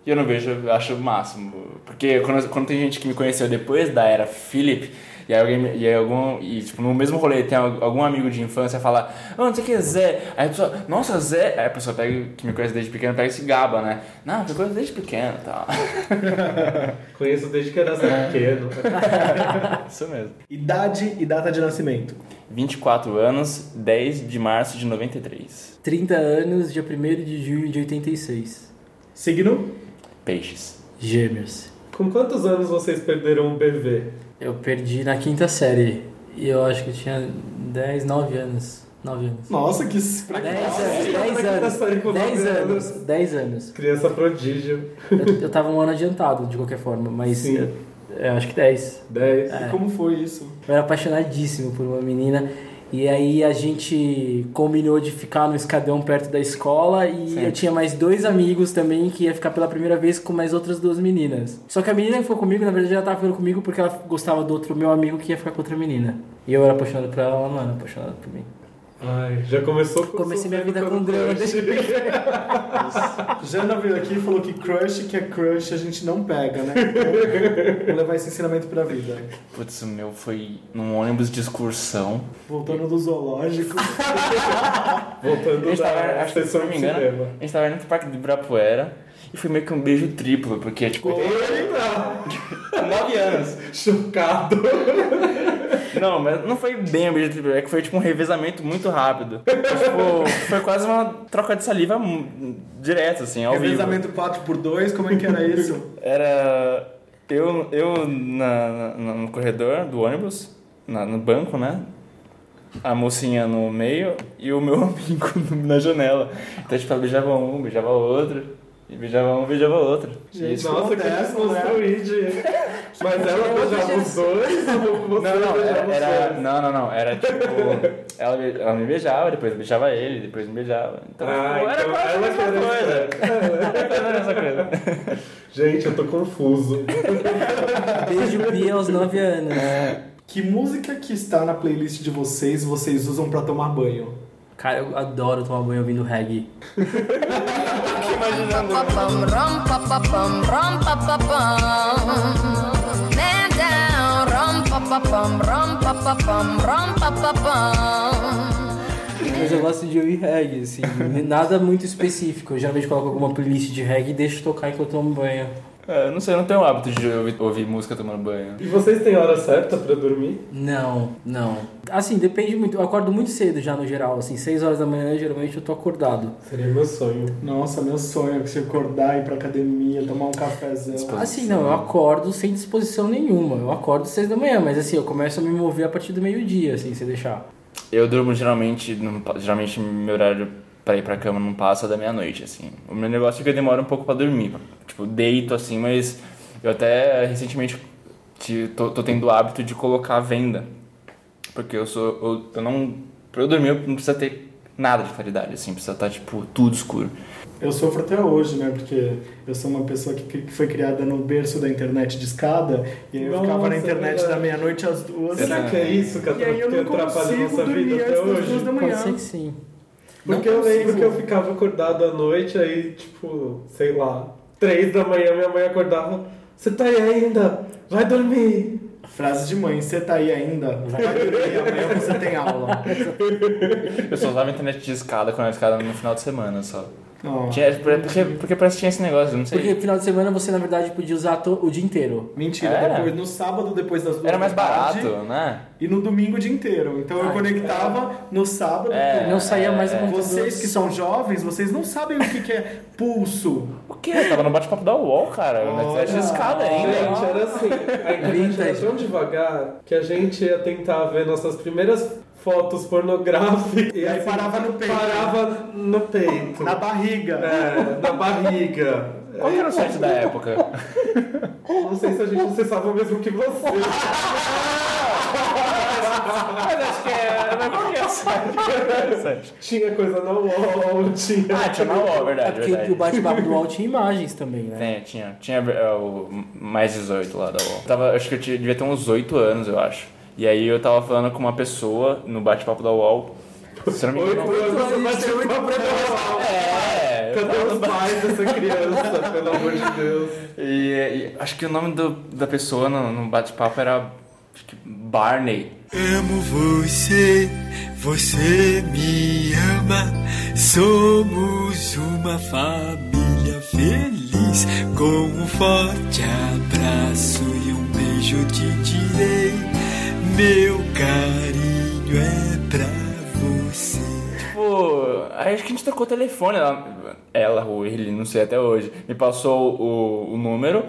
E eu não vejo, eu acho o máximo. Porque quando, quando tem gente que me conheceu depois da era Felipe, e aí alguém, e aí algum, e tipo, no mesmo rolê tem al- algum amigo de infância fala, ah, não sei o que é Zé. Aí a pessoa, nossa, Zé. Aí a pessoa pega, que me conhece desde pequeno, pega esse gaba, né? Não, eu conheço desde pequeno e tal. (laughs) Conheço desde que era pequeno. Isso mesmo. Idade e data de nascimento. 24 anos, 10 de março de 93. 30 anos, dia 1 de junho de 86. Signo. Peixes. Gêmeos. Com quantos anos vocês perderam o BV? Eu perdi na quinta série. E eu acho que eu tinha 10, 9 anos. 9 anos. Nossa, que. 10 (laughs) anos, Como é 10 que tá anos, saindo com 10 nove anos, 10 anos. Criança prodígio. Eu, eu tava um ano adiantado, de qualquer forma, mas Sim. eu, eu acho que 10. 10. É. Como foi isso? Eu era apaixonadíssimo por uma menina E aí a gente combinou de ficar no escadão perto da escola e Sim. eu tinha mais dois amigos também que ia ficar pela primeira vez com mais outras duas meninas. Só que a menina que foi comigo, na verdade, ela tava ficando comigo porque ela gostava do outro meu amigo que ia ficar com outra menina. E eu era apaixonado por ela, ela não era apaixonada por mim. Ai, já começou com Comecei minha vida com crush. (laughs) Jana veio aqui e falou que crush que é crush a gente não pega, né? Então, vou levar esse ensinamento pra vida. Putz, o meu foi num ônibus de excursão. Voltando do zoológico. Voltando A gente tava, da acho que se não me de engano, cinema. a gente tava indo pro Parque do Ibirapuera e foi meio que um beijo triplo, porque, tipo, Eita! (laughs) nove anos. Chocado! Não, mas não foi bem um beijo triplo, é que foi tipo um revezamento muito rápido. tipo, foi quase uma troca de saliva direto, assim, ao vivo. Revezamento 4x2, como é que era isso? Era eu, eu na, na- no corredor do ônibus, na- no banco, né? A mocinha no meio e o meu (laughs) amigo na janela. Então, tipo, ela beijava um, beijava outro. E beijava um, beijava outro. Gente, Isso. Nossa, que acontece, desconstruíde. Mas ela beijava os dois ou você Não, não, beijava era, os era- dois? não, não, não, era tipo, ela, ela me beijava, depois eu beijava ele, depois me beijava. Então, Ah, tipo, era então quase a mesma era coisa. Era a mesma coisa. Gente, eu tô confuso. Beijo Bia aos 9 anos. Que música que está na playlist de vocês vocês usam pra tomar banho? Cara, eu adoro tomar banho ouvindo reggae. (laughs) Rum, rum, rum, papapam. Mas eu gosto de ouvir reggae, assim. Nada muito específico. Eu geralmente coloco alguma playlist de reggae e deixo tocar enquanto eu tomo banho. É, não sei, eu não tenho o hábito de ouvir, ouvir música tomando banho. E vocês têm hora certa pra dormir? Não, não. Assim, depende muito. Eu acordo muito cedo já no geral. Assim, 6 horas da manhã geralmente eu tô acordado. Seria meu sonho. Nossa, meu sonho é que você acordar, ir pra academia, tomar um cafezão. Assim, não, eu acordo sem disposição nenhuma. Eu acordo às 6 da manhã, mas assim, eu começo a me mover a partir do meio-dia, assim, se deixar. Eu durmo geralmente, geralmente meu horário pra ir pra cama não passa da meia-noite, assim. O meu negócio é que eu demoro um pouco pra dormir. Tipo, deito assim, mas eu até recentemente te- tô, tô tendo o hábito de colocar a venda. Porque eu sou. Eu, eu não. Pra eu dormir, eu não precisa ter nada de claridade, assim, precisa estar, tipo, tudo escuro. Eu sofro até hoje, né? Porque eu sou uma pessoa que, que foi criada no berço da internet de escada. E aí eu ficava Nossa, na é internet verdade. da meia-noite às duas. Será que é isso que, E aí eu que não atrapalha a consigo nossa dormir vida antes até das hoje? duas da Pode manhã. ser que sim. Porque Não eu lembro que eu ficava acordado à noite, aí, tipo, sei lá, três da manhã minha mãe acordava. Você tá aí ainda? Vai dormir. Frase de mãe, você tá aí ainda? Vai dormir, amanhã você tem aula. (laughs) Eu só usava internet de escada quando era escada no final de semana só. Tinha, porque, porque parece que tinha esse negócio, eu não sei. Porque final de semana você, na verdade, podia usar to- o dia inteiro. Mentira, É. depois, no sábado, depois das duas Era mais da tarde, barato, né? E no domingo o dia inteiro. Então eu Ah, conectava no sábado. É, não saía mais é. computador. Vocês que são jovens, vocês não sabem o que, que é pulso. O quê? Eu tava no bate-papo da UOL, cara. Na internet de escada ainda. Gente, era assim. A internet era tão devagar que a gente ia tentar ver nossas primeiras fotos pornográficas. E aí parava no peito. Parava no peito. Na barriga. É, na barriga. Qual era o site da época? (laughs) Não sei se a gente acessava o mesmo que você. Mas acho que é. Mas qual que é o site? (laughs) Tinha coisa na UOL, tinha. Ah, tinha na UOL, É verdade, porque verdade. o bate-papo do UOL tinha imagens também, né? Tem, tinha. Tinha é, o mais 18 lá da UOL. Tava, acho que eu tinha- devia ter uns 8 anos, eu acho. E aí eu tava falando com uma pessoa no bate-papo da UOL. Se eu não me engano. anos você bate muito É, eu Cadê os pais dessa criança, pelo amor de Deus? E, e acho que o nome do, da pessoa no, no bate-papo era. Acho que Barney. Amo você, você me ama. Somos uma família feliz. Com um forte abraço e um beijo te direi. Meu carinho é pra você. Tipo, aí acho que a gente trocou o telefone. Ela, ela ou ele, não sei até hoje, me passou o, o número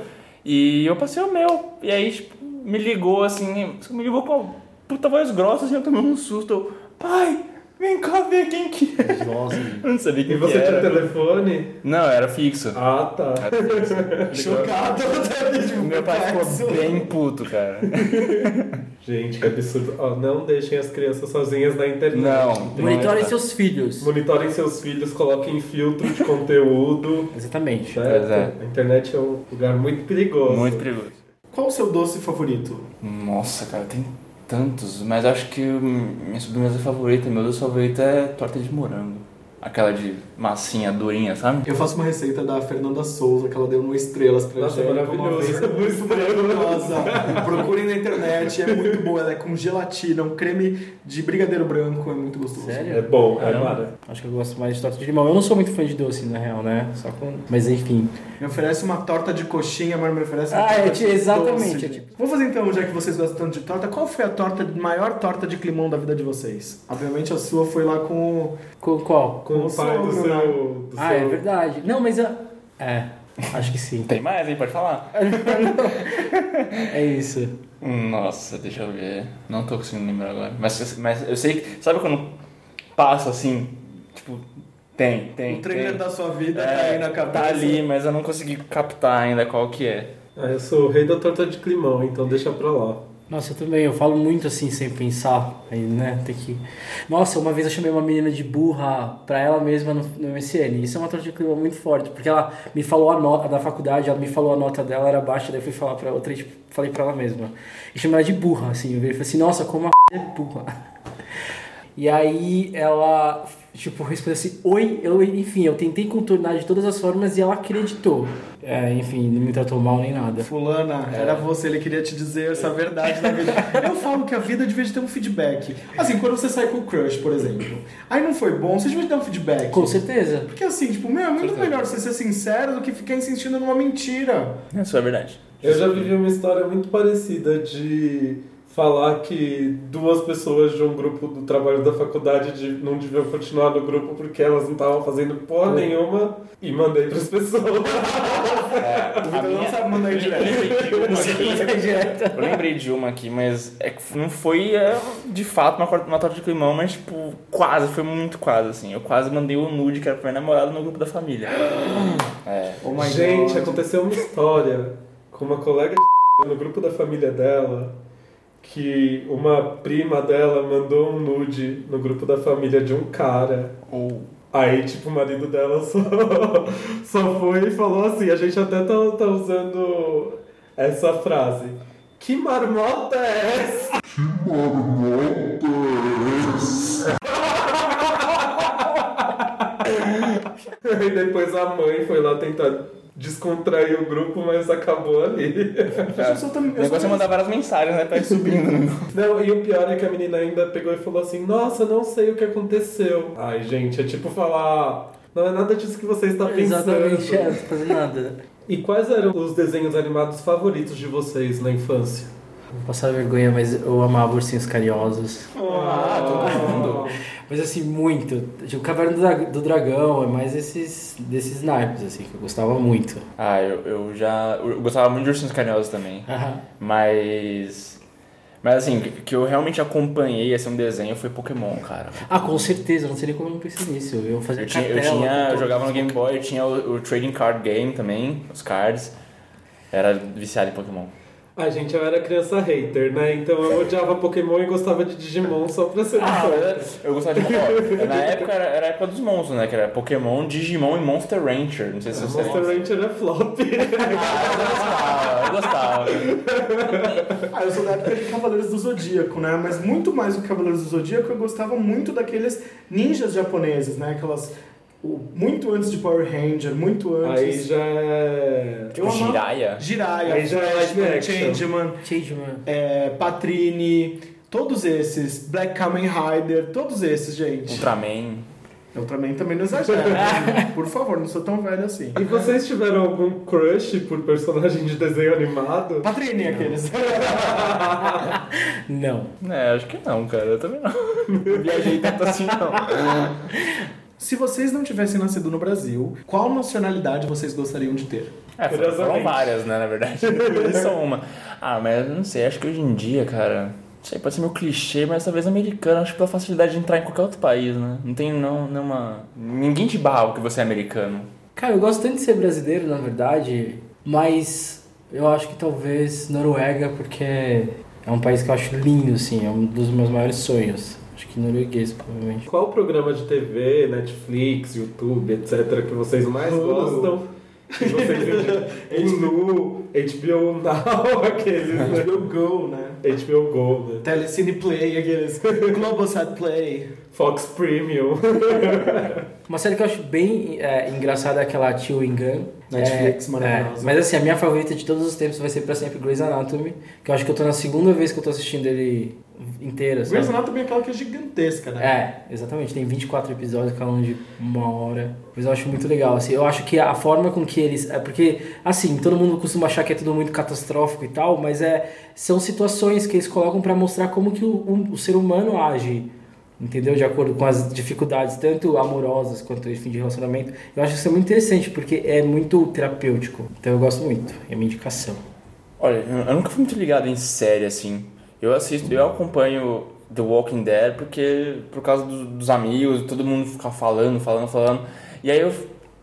e eu passei o meu. E aí, tipo, me ligou assim, me ligou com uma puta voz grossa, assim, eu tomei um susto. Eu, pai, vem cá ver quem que é. Nossa, Eu não sabia E quem você que tinha era. telefone? Não, era fixo. Ah, tá. Era fixo. (laughs) Chocado. (laughs) Meu pai ficou bem puto, cara. (laughs) Gente, que absurdo. Ó, não deixem as crianças sozinhas na internet. Não. Monitorem Não, seus filhos. Monitorem seus filhos, coloquem filtro de conteúdo. Exatamente. é. A internet é um lugar muito perigoso. Muito perigoso. Qual o seu doce favorito? Nossa, cara, tem tantos, mas acho que minha sobremesa favorita, meu doce favorito é torta de morango. Aquela de massinha durinha, sabe? Eu faço uma receita da Fernanda Souza que ela deu no Estrelas pra Nossa, Angélica uma maravilhoso. vez. (laughs) É muito maravilhosa. Procurem na internet, é muito boa. Ela é com gelatina, um creme de brigadeiro branco, é muito gostoso. É bom, é mara. Acho que eu gosto mais de torta de limão. Eu não sou muito fã de doce, na real, né? Só com... Mas enfim. Me oferece uma torta de coxinha, mas me oferece uma Ah, torta é, de exatamente, doce. é tipo- Vamos fazer então, já que vocês gostam tanto de torta, qual foi a torta, maior torta de climão da vida de vocês? Obviamente a sua foi lá com o... Com qual? Com o pai do seu. né? do Ah, seu- é verdade. Não, mas eu... É, acho que sim. (laughs) Tem mais, hein? Pode falar. É isso. Nossa, deixa eu ver. Não tô conseguindo lembrar agora. Mas, mas eu sei que. Sabe quando passa assim? Tipo, tem, tem. O trailer tem. da sua vida É, tá aí na cabeça. Tá ali, mas eu não consegui captar ainda qual que é. Ah, eu sou o rei da torta de climão, então deixa pra lá. Nossa, eu também, eu falo muito assim, sem pensar. Aí, né, tem que... Nossa, uma vez eu chamei uma menina de burra pra ela mesma no, no MSN. Isso é uma torta de clima muito forte, porque ela me falou a nota da faculdade, ela me falou a nota dela era baixa, daí eu fui falar pra outra e tipo, falei pra ela mesma. E chamei ela de burra, assim. Eu falei assim, nossa, como a é burra. (laughs) E aí ela, tipo, respondeu assim, oi, eu, enfim, eu tentei contornar de todas as formas e ela acreditou. É, enfim, não me tratou mal nem nada. Fulana, É. era você, ele queria te dizer essa verdade da vida. (laughs) Eu falo que a vida devia ter um feedback. Assim, quando você sai com o crush, por exemplo, aí não foi bom, você devia ter um feedback. Com certeza. Porque assim, tipo, meu, é muito certeza. melhor você ser sincero do que ficar insistindo numa mentira. Isso é verdade. Eu já vivi uma história muito parecida de falar que duas pessoas de um grupo do trabalho da faculdade de- não deviam continuar no grupo porque elas não estavam fazendo porra nenhuma e mandei pras pessoas. É, O Vitor não sabe mandar indireto. Eu lembrei de uma aqui, mas é que não foi é, de fato uma, uma torta de climão, mas tipo, quase, foi muito quase, assim. Eu quase mandei o nude que era pra minha namorada no grupo da família. (gasps) É. Oh Gente, God. aconteceu uma história com uma colega de (laughs) no grupo da família dela que uma prima dela mandou um nude no grupo da família de um cara. Ou. Aí, tipo, o marido dela (laughs) só, só foi e falou assim, a gente até tá, tá usando essa frase. Que marmota é essa? (laughs) E depois a mãe foi lá tentar descontrair o grupo, mas acabou ali. (laughs) Eu sou também- O negócio é mandar várias mensagens, né? Pra ir subindo. né? (laughs) Não, e o pior é que a menina ainda pegou e falou assim, nossa, não sei o que aconteceu. Ai, gente, é tipo falar, não é nada disso que você está pensando. Exatamente, é, não fazendo nada. E quais eram os desenhos animados favoritos de vocês na infância? Vou passar vergonha, mas eu amava Ursinhos Carinhosos. Ah, todo mundo. Mas assim, muito. Tipo, Caverna do, Dra- do Dragão é mais esses, desses naipes, assim, que eu gostava muito. Ah, eu, eu já. Eu gostava muito de ursinhos carinhosos também. Mas. Mas assim, o que eu realmente acompanhei assim, um desenho foi Pokémon, cara. Ah, com certeza, não sei nem como eu não pensei nisso. Eu fazia Eu, tinha, eu, cartela tinha, com eu jogava no Game Boy, eu tinha o, o Trading Card Game também, os cards. Era viciado em Pokémon. Ah, gente, eu era criança hater, né? Então eu odiava Pokémon e gostava de Digimon só pra ser Ah, eu, eu gostava de ó, Na época era, era a época dos monstros, né? Que era Pokémon, Digimon e Monster Rancher. Não sei se você Monster Rancher é flop. (laughs) Ah, eu gostava, eu gostava. Ah, eu sou da época de Cavaleiros do Zodíaco, né? Mas muito mais do que Cavaleiros do Zodíaco, eu gostava muito daqueles ninjas japoneses, né? Aquelas. O- Muito antes de Power Ranger, muito antes. Aí já é... Eu amava- Jiraiya. Jiraiya, Aí já é action. Changeman, Changeman. é, Patrine, todos esses, Black Kamen Rider, todos esses, gente. Ultraman. Ultraman também não exagera. (laughs) né? Por favor, não sou tão velho assim. E vocês tiveram algum crush por personagem de desenho animado? Patrine, aqueles. Não. É, acho que não, cara. Eu também não. Não viajei tanto assim, não. (laughs) Se vocês não tivessem nascido no Brasil, qual nacionalidade vocês gostariam de ter? É, foram, várias, né, na verdade. (laughs) São uma. Ah, mas eu não sei, acho que hoje em dia, cara. Não sei, pode ser meio clichê, mas talvez americano, acho que pela facilidade de entrar em qualquer outro país, né? Não tem não, nenhuma. Ninguém te barra porque você é americano. Cara, eu gosto tanto de ser brasileiro, na verdade, mas eu acho que talvez Noruega, porque É um país que eu acho lindo, assim, é um dos meus maiores sonhos. Acho que norueguês, provavelmente. Qual o programa de TV, Netflix, YouTube, etc., que vocês mais Hulu. gostam? Que vocês (laughs) Hulu, HBO (laughs) Now, aqueles, né? HBO Go, né? HBO Go, né? Telecine Play, aqueles. (laughs) Globosat Play. Fox Premium. Uma série que eu acho bem é, engraçada é aquela Chewing Gun. Netflix, é, maravilhosa. é, mas assim, a minha favorita de todos os tempos vai ser pra sempre Grey's Anatomy, que eu acho que eu tô na segunda vez que eu tô assistindo ele inteira? Grey's Anatomy é aquela que é gigantesca, né? É, exatamente. Tem 24 episódios, cada um de uma hora. Mas eu acho muito legal, assim. Eu acho que a forma com que eles... É porque, assim, todo mundo costuma achar que é tudo muito catastrófico e tal, mas é, são situações que eles colocam pra mostrar como que o, o, o ser humano age, entendeu? De acordo com as dificuldades, tanto amorosas quanto, enfim, de relacionamento. Eu acho isso muito interessante, porque é muito terapêutico. Então eu gosto muito. É minha indicação. Olha, eu nunca fui muito ligado em série, assim. Eu assisto, eu acompanho The Walking Dead porque por causa do- dos amigos, todo mundo ficar falando, falando, falando. E aí eu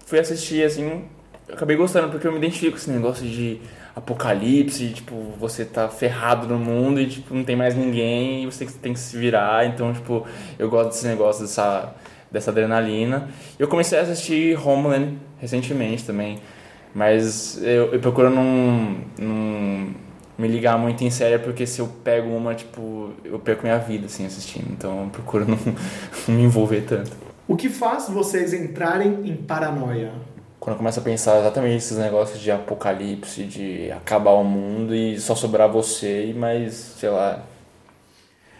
fui assistir, assim, acabei gostando porque eu me identifico com esse negócio de apocalipse, tipo, você tá ferrado no mundo e, tipo, não tem mais ninguém e você tem que se virar. Então, tipo, eu gosto desse negócio, dessa, dessa adrenalina. Eu comecei a assistir Homeland recentemente também. Mas eu, eu procuro não, não me ligar muito em série, porque se eu pego uma, tipo, eu perco minha vida, assim, assistindo. Então eu procuro não, (laughs) não me envolver tanto. O que faz vocês entrarem em paranoia? Quando eu começo a pensar exatamente esses negócios de apocalipse, de acabar o mundo e só sobrar você e mais, sei lá,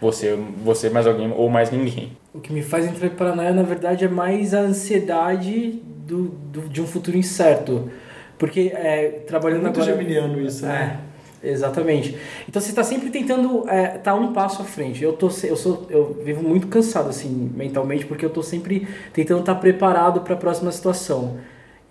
você, você mais alguém ou mais ninguém. O que me faz entrar em paranoia, na verdade, é mais a ansiedade do, do- de um futuro incerto. Porque é, trabalhando Muito agora... geminiano isso, né? É, exatamente. Então você está sempre tentando estar tá um passo à frente. Eu tô, eu sou, eu vivo muito cansado assim mentalmente porque eu tô sempre tentando estar preparado para a próxima situação.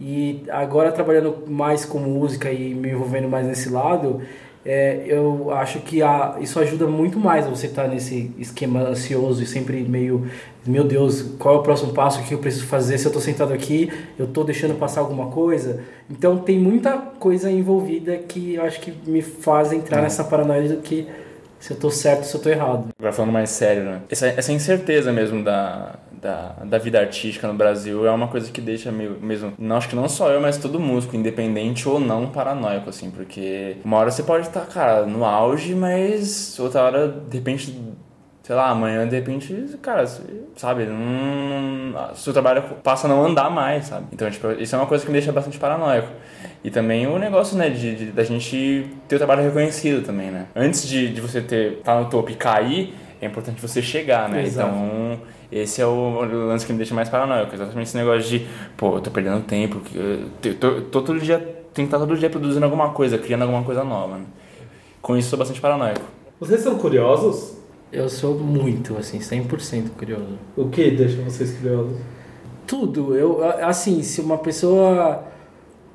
E agora trabalhando mais com música e me envolvendo mais nesse lado, é, eu acho que a, isso ajuda muito mais você estar nesse esquema ansioso e sempre meio, meu Deus, qual é o próximo passo que eu preciso fazer? Se eu estou sentado aqui, eu estou deixando passar alguma coisa. Então tem muita coisa envolvida que eu acho que me faz entrar nessa paranoia do que se eu estou certo, se eu estou errado. Agora falando mais sério, né? Essa, essa incerteza mesmo da, da, da vida artística no Brasil é uma coisa que deixa meio, mesmo, não acho que não só eu, mas todo músico, independente ou não, paranoico, assim, porque uma hora você pode estar, cara, no auge, mas outra hora, de repente, sei lá, amanhã, de repente, cara, sabe, não, seu trabalho passa a não andar mais, sabe? Então, tipo, isso é uma coisa que me deixa bastante paranoico. E também o negócio, né, de, de- da gente ter o trabalho reconhecido também, né? Antes de, de você ter, estar no topo e cair, é importante você chegar, né? Exato. Então, esse é o lance que me deixa mais paranoico. Exatamente esse negócio de, pô, eu tô perdendo tempo, que eu tô, tô- tô todo dia, tem que estar todo dia produzindo alguma coisa, criando alguma coisa nova, né? Com isso, eu sou bastante paranoico. Vocês são curiosos? Eu sou muito, assim, 100% curioso. O que deixa vocês curiosos? Tudo. Eu, assim, se uma pessoa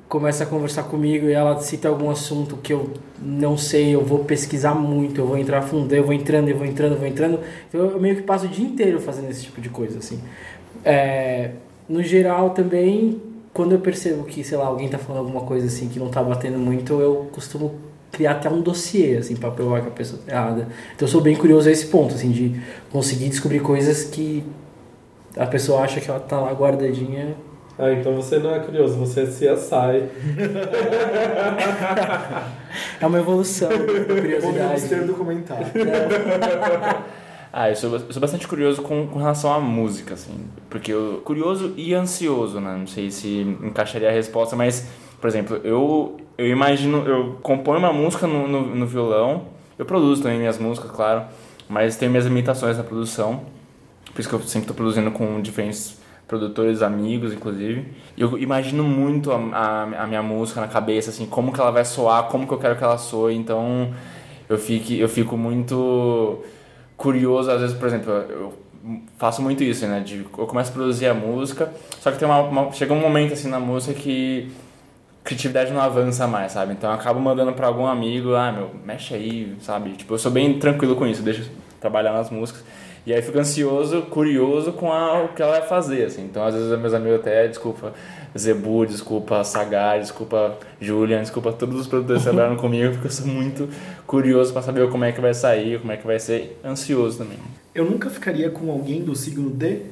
começa a conversar comigo e ela cita algum assunto que eu não sei, eu vou pesquisar muito, eu vou entrar fundo, eu vou entrando, eu vou entrando, eu vou entrando. Então eu meio que passo o dia inteiro fazendo esse tipo de coisa, assim. É, no geral também, quando eu percebo que, sei lá, alguém tá falando alguma coisa assim que não tá batendo muito, eu costumo criar até um dossiê, assim, pra provar que a pessoa tá errada. Então eu sou bem curioso a esse ponto, assim, de conseguir descobrir coisas que a pessoa acha que ela tá lá guardadinha. Ah, então você não é curioso, você é CSI. (laughs) É uma evolução da curiosidade. ter documentário. (laughs) Ah, eu sou, eu sou bastante curioso com, com relação à música, assim. Porque eu. Curioso e ansioso, né? Não sei se encaixaria a resposta, mas, por exemplo, eu, eu imagino. Eu componho uma música no, no, no violão, eu produzo também minhas músicas, claro, mas tenho minhas limitações na produção. Por isso que eu sempre estou produzindo com diferentes produtores, amigos, inclusive. E eu imagino muito a, a, a minha música na cabeça, assim, como que ela vai soar, como que eu quero que ela soe. Então, eu fico, eu fico muito curioso, às vezes, por exemplo, eu faço muito isso, né? De, eu começo a produzir a música, só que tem uma, uma- chega um momento, assim, na música que criatividade não avança mais, sabe? Então, eu acabo mandando pra algum amigo, ah, meu, mexe aí, sabe? Tipo, eu sou bem tranquilo com isso, deixa trabalhar nas músicas. E aí fico ansioso, curioso com a, o que ela vai fazer, assim. Então, às vezes, meus amigos até, desculpa, Zebu, desculpa Sagar, desculpa Julian, desculpa todos os produtores que trabalharam (laughs) comigo, porque eu sou muito curioso pra saber como é que vai sair, como é que vai ser, ansioso também. Eu nunca ficaria com alguém do signo D.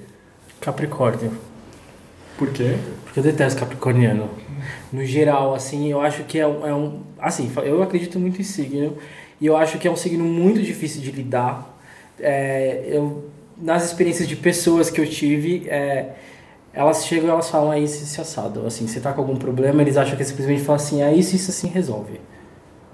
Capricórnio. Por quê? Porque eu detesto capricorniano. No geral, assim, eu acho que é um, é um. Assim, eu acredito muito em signo. E eu acho que é um signo muito difícil de lidar. É, eu, nas experiências de pessoas que eu tive, é, elas chegam e elas falam, é isso, isso, assado. Assim, você tá com algum problema, eles acham que é simplesmente falam assim, é isso, isso assim resolve.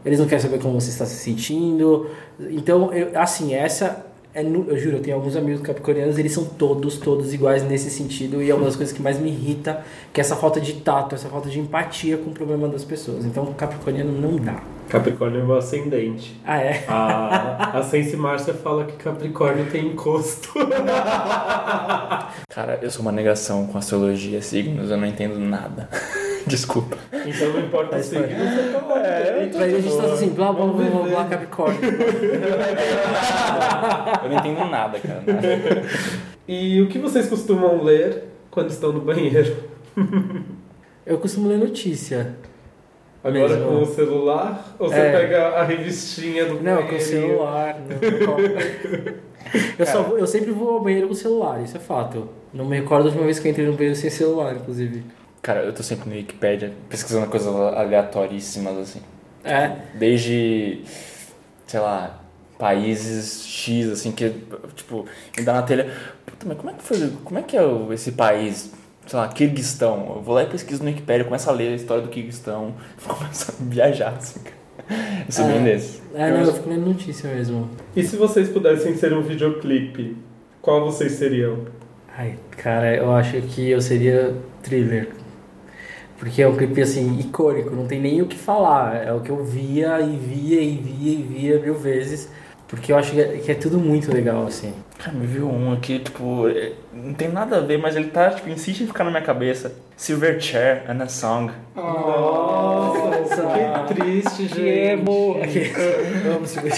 Eles não querem saber como você está se sentindo. Então, eu, assim, essa é eu juro, eu tenho alguns amigos capricornianos, eles são todos, todos iguais nesse sentido, e é uma das coisas que mais me irrita, que é essa falta de tato, essa falta de empatia com o problema das pessoas. Então, capricorniano não dá. Capricórnio é meu ascendente. Ah, é? A, a Sense Márcia fala que Capricórnio tem encosto. (laughs) Cara, eu sou uma negação com astrologia, signos, eu não entendo nada. (laughs) Desculpa. Então não importa o signo, você tá É, ele a gente tá assim, blá blá blá blá, Vamos blá. Capricórnio. (laughs) Eu não entendo nada, cara. nada. E o que vocês costumam ler quando estão no banheiro? Eu costumo ler notícia. Agora Mesmo. com o celular? Ou você É. pega a revistinha do Não, com o celular. Não, eu, só vou- eu sempre vou ao banheiro com o celular, isso é fato. Não me recordo da última vez que eu entrei no banheiro sem celular, inclusive. Cara, eu tô sempre no Wikipedia pesquisando coisas aleatoríssimas, assim. É, Desde, sei lá, países X, assim, que, tipo, me dá na telha. Puta, mas como é que foi? Como é que é esse país? Sei lá, Kirguistão. Eu vou lá e pesquiso no Wikipedia, começo a ler a história do Kirguistão, (laughs) começo a viajar, assim, cara. Eu sou bem É. desse. é não, eu fico lendo notícia mesmo. E se vocês pudessem ser um videoclipe, qual vocês seriam? Ai, cara, eu acho que eu seria thriller. Porque é um clipe assim, icônico, não tem nem o que falar. É o que eu via e via e via e via mil vezes. Porque eu acho que é, que é tudo muito legal, assim. Cara, me viu um aqui, tipo, é, não tem nada a ver, mas ele tá, tipo, insiste em ficar na minha cabeça. Silverchair, Anna Song. Nossa, que triste, gente. Que emo! Aqui. Eu amo Silver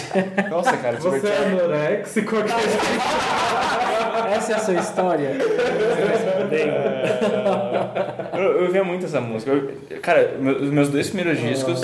Nossa, cara, Você é Silverchair. anorexico aqui. Essa é a sua história? Eu, eu ouvia muito essa música. Eu- cara, os meus dois primeiros discos.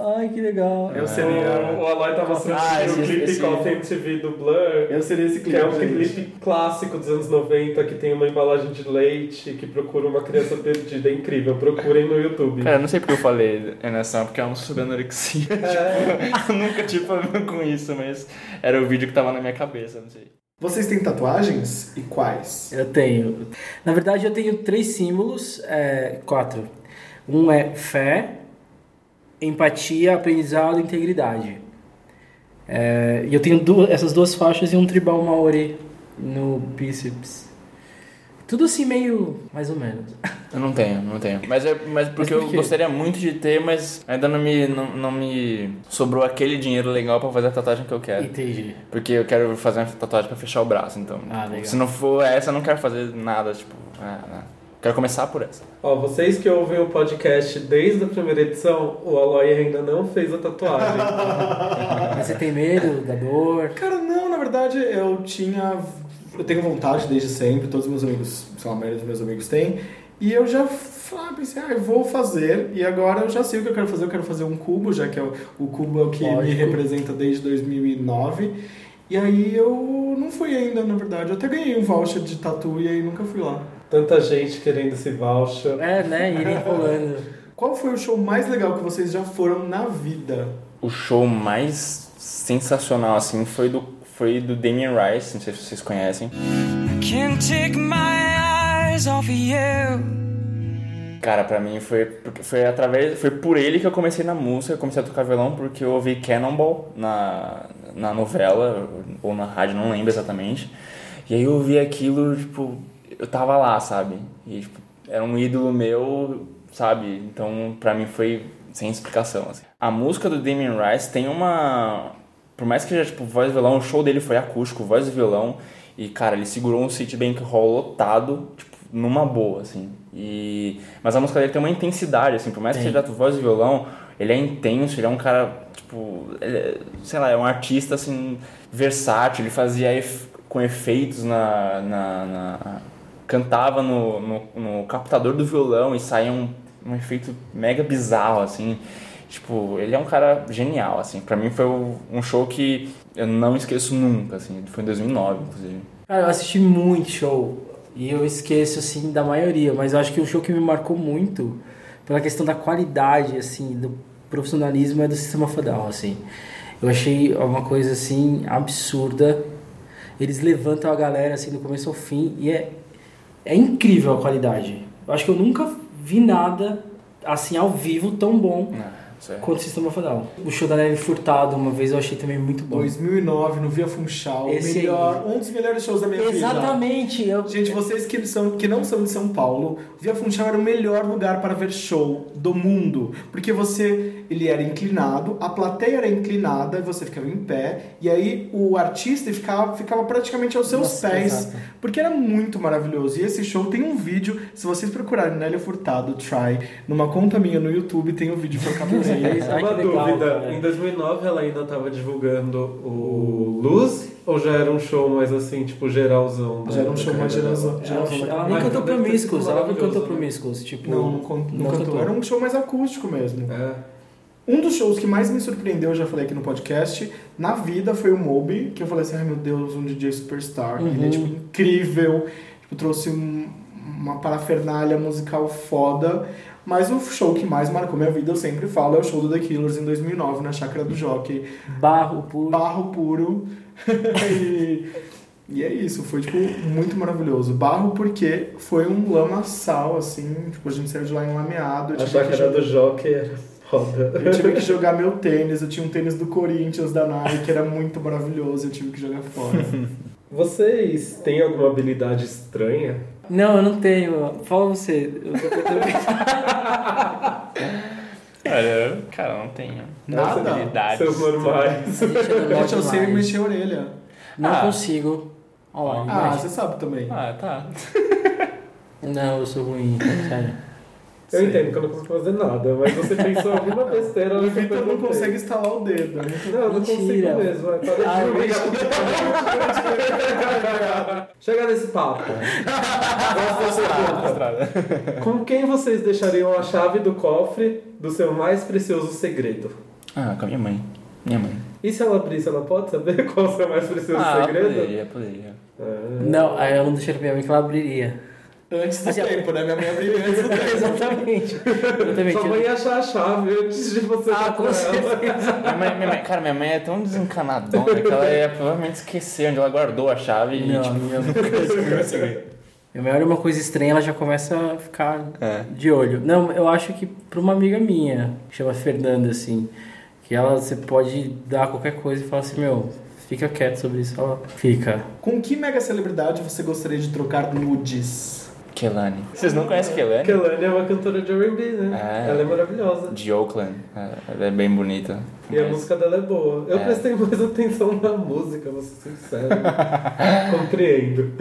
Ai, que legal. Eu seria. O Aloy tá mostrando Ah, o clipe com a MTV do Blur. Eu seria esse Que clipe. é um gente. clipe clássico dos anos 90 que tem uma embalagem de leite que procura uma criança perdida. É incrível, procurem no YouTube. Cara, eu não sei porque eu falei Anna Song, porque é uma música sobre anorexia. É. (laughs) Tipo, eu nunca tive problema com isso, mas era o vídeo que tava na minha cabeça, não sei. Vocês têm tatuagens? E quais? Eu tenho. Na verdade, eu tenho três símbolos, é, quatro. Um é fé, empatia, aprendizado e integridade. É, e eu tenho duas, essas duas faixas e um tribal maori no bíceps. Tudo assim meio mais ou menos. (laughs) Eu não tenho, não tenho. Mas é mas porque por eu gostaria muito de ter, mas ainda não me, não, não me sobrou aquele dinheiro legal pra fazer a tatuagem que eu quero. Entendi. Porque eu quero fazer uma tatuagem pra fechar o braço, então. Ah, legal. Se não for essa, eu não quero fazer nada, tipo. Ah, não. Quero começar por essa. Ó, vocês que ouvem o podcast desde a primeira edição, o Aloy ainda não fez a tatuagem. (laughs) Mas você tem medo da dor? Cara, não, na verdade eu tinha. Eu tenho vontade desde sempre, todos os meus amigos, sei lá, a maioria dos meus amigos têm. E eu já ah, pensei, ah, eu vou fazer. E agora eu já sei o que eu quero fazer. Eu quero fazer um cubo, já que é o, o cubo é o que me Lógico. representa desde 2009. E aí eu não fui ainda, na verdade. Eu até ganhei um voucher de tatu e aí nunca fui lá. Tanta gente querendo esse voucher. É, né? Ir enrolando. (laughs) Qual foi o show mais legal que vocês já foram na vida? O show mais sensacional, assim, foi do, foi do Damien Rice, não sei se vocês conhecem. Can't take my eyes off of you. Cara, pra mim foi, porque foi através, foi por ele que eu comecei na música, eu comecei a tocar violão porque eu ouvi Cannonball na, na novela, ou na rádio, não lembro exatamente. E aí eu ouvi aquilo, tipo, eu tava lá, sabe? E, tipo, era um ídolo meu, sabe? Então, pra mim foi sem explicação, assim. A música do Damien Rice tem uma... Por mais que seja, tipo, voz e violão, o show dele foi acústico, voz e violão. E, cara, ele segurou um Citibank Hall lotado, tipo, numa boa, assim. E... Mas a música dele tem uma intensidade, assim, por mais que Tem. seja voz e violão, ele é intenso, ele é um cara, tipo, ele é- sei lá, é um artista, assim, versátil, ele fazia com efeitos na. na, na- cantava no, no, no captador do violão e saía um, um efeito mega bizarro, assim. Tipo, ele é um cara genial, assim. Pra mim foi um show que eu não esqueço nunca, assim. Foi em 2009, inclusive. Cara, eu assisti muito show e eu esqueço, assim, da maioria, mas eu acho que o show que me marcou muito pela questão da qualidade, assim, do profissionalismo é do Sistema Fadal, assim. Eu achei uma coisa, assim, absurda. Eles levantam a galera, assim, do começo ao fim e é, é incrível a qualidade. Eu acho que eu nunca vi nada, assim, ao vivo tão bom Ah, é- quanto o Sistema Fadal. O show da Nelly Furtado, uma vez, eu achei também muito bom. 2009, no Via Funchal, Esse melhor, um dos melhores shows da minha vida. Exatamente! Eu... Gente, vocês que, são, que não são de São Paulo, o Via Funchal era o melhor lugar para ver show do mundo. Porque você, ele era inclinado, a plateia era inclinada, você ficava em pé, e aí o artista ficava, ficava praticamente aos seus Nossa, pés. exato. Porque era muito maravilhoso. E esse show tem um vídeo, se vocês procurarem Nélia Furtado, Try, numa conta minha no YouTube, tem o vídeo que eu acabei de Ai, Uma que legal, dúvida, em 2009 ela ainda tava divulgando o Luz ou já era um show mais assim, tipo geralzão? Já era um show mais geralzão. geralzão. Ela Mas nem cantou Promiscuous, ela não cantou? Promiscuous, tipo... Não, não, não não cantou. cantou. Era um show mais acústico mesmo. É. Um dos shows que mais me surpreendeu, eu já falei aqui no podcast, na vida foi o Moby, que eu falei assim, ai meu Deus, um DJ superstar. Ele é, tipo, incrível, tipo, trouxe um- uma parafernália musical foda. Mas o show que mais marcou minha vida, eu sempre falo, é o show do The Killers em 2009, na Chácara do Jockey. Barro puro. Barro puro. (laughs) e, e é isso, foi, tipo, muito maravilhoso. Barro porque foi um lamaçal, assim, tipo, a gente saiu de lá enlameado. A chácara do Jockey era foda. eu tive que (laughs) jogar meu tênis, eu tinha um tênis do Corinthians da Nike, era muito maravilhoso, eu tive que jogar fora. Vocês têm alguma habilidade estranha? Não, eu não tenho. Fala você. Eu tô tentando (laughs) pensar. Cara, eu- cara, não tenho. Nada. habilidades. Seus normais. Gente, eu sei mexer a orelha. Não Ah. consigo. Ah, imagina. você sabe também. Ah, tá. Não, eu sou ruim, sério. Eu entendo que eu não consigo fazer nada, mas você pensou alguma (laughs) besteira O Vitor não consegue instalar o dedo. é muito- Não, eu não consigo mesmo. É, para Ah, jogar. (laughs) Chega nesse papo. Com quem vocês deixariam a chave do cofre do seu mais precioso segredo? Ah, com a minha mãe. Minha mãe. E se ela abrisse, ela pode saber (laughs) qual é o seu mais precioso ah, segredo? poderia, poderia. Ah. Não, aí eu não deixei pra minha mãe que ela abriria. Antes do Assim, tempo, né? Minha mãe abriria antes do (laughs) tempo. Exatamente. Exatamente. Sua mãe ia achar a chave antes de você Ah, com certeza. Minha mãe, minha mãe- cara, minha mãe é tão desencanadona que ela ia provavelmente esquecer onde ela guardou a chave e, Não, tipo, minha mãe. Minha mãe olha uma coisa estranha, ela já começa a ficar É. de olho. Não, eu acho que pra uma amiga minha, que chama Fernanda, assim, que ela, você pode dar qualquer coisa e falar assim, meu, fica quieto sobre isso. Ela fica. Com que mega celebridade você gostaria de trocar nudes? Kelani. Vocês não conhecem Kelani? Kelane é uma cantora de R&B, né? É. Ela é maravilhosa. De Oakland. É, Ela é bem bonita. E a música dela é boa. Eu É. prestei mais atenção na música, vou ser sincero. (laughs) Compreendo.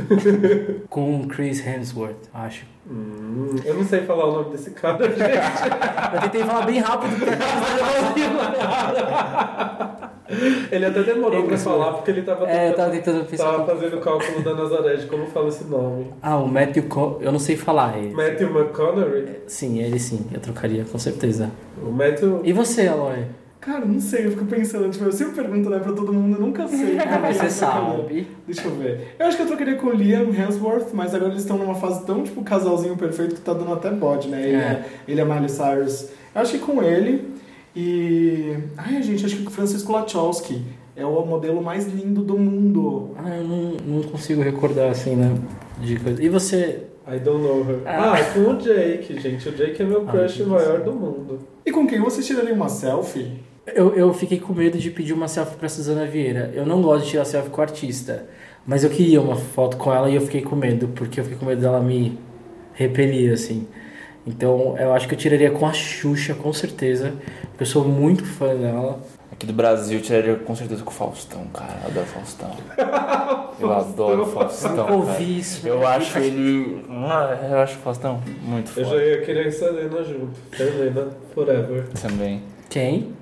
Com Chris Hemsworth, acho. Hum, eu não sei falar o nome desse cara, (laughs) gente. Eu tentei falar bem rápido pra (laughs) Ele até demorou pra falar porque ele tava É, eu tava tentando- tentando pensar. tava fazendo o cálculo da Nazaré de como fala esse nome. Ah, o Matthew Con... Eu não sei falar ele. Matthew McConaughey. Sim, ele sim, eu trocaria, com certeza. O Matthew. E você, Aloy? Cara, não sei, eu fico pensando, tipo, eu sempre pergunto né, pra todo mundo, eu nunca sei. (laughs) Ah, você sabe. Deixa eu ver. Eu acho que eu trocaria com o Liam Hemsworth, mas agora eles estão numa fase tão, tipo, casalzinho perfeito que tá dando até bode, né? Ele É. é, ele é Miley Cyrus. Eu acho que com ele e... Ai, gente, acho que com o Francisco Lachowski. É o modelo mais lindo do mundo. Ah, eu não, não consigo recordar assim, né? De coisa. E você? I don't know her. Ah. Ah, com o Jake, gente. O Jake é meu Ah, crush gente. maior do mundo. E com quem você tiraria uma selfie? Eu, eu fiquei com medo de pedir uma selfie pra Suzana Vieira. Eu não gosto de tirar selfie com artista. Mas eu queria uma foto com ela e eu fiquei com medo, porque eu fiquei com medo dela me repelir, assim. Então eu acho que eu tiraria com a Xuxa, com certeza. Porque eu sou muito fã dela. Aqui do Brasil, eu tiraria com certeza com o Faustão, cara. Eu adoro (laughs) Faustão. Eu adoro Faustão, cara. ouvi isso. Eu acho ele... Ah, Eu acho o Faustão muito Eu já foda ia querer a Selena junto. Selena, forever. também. Quem?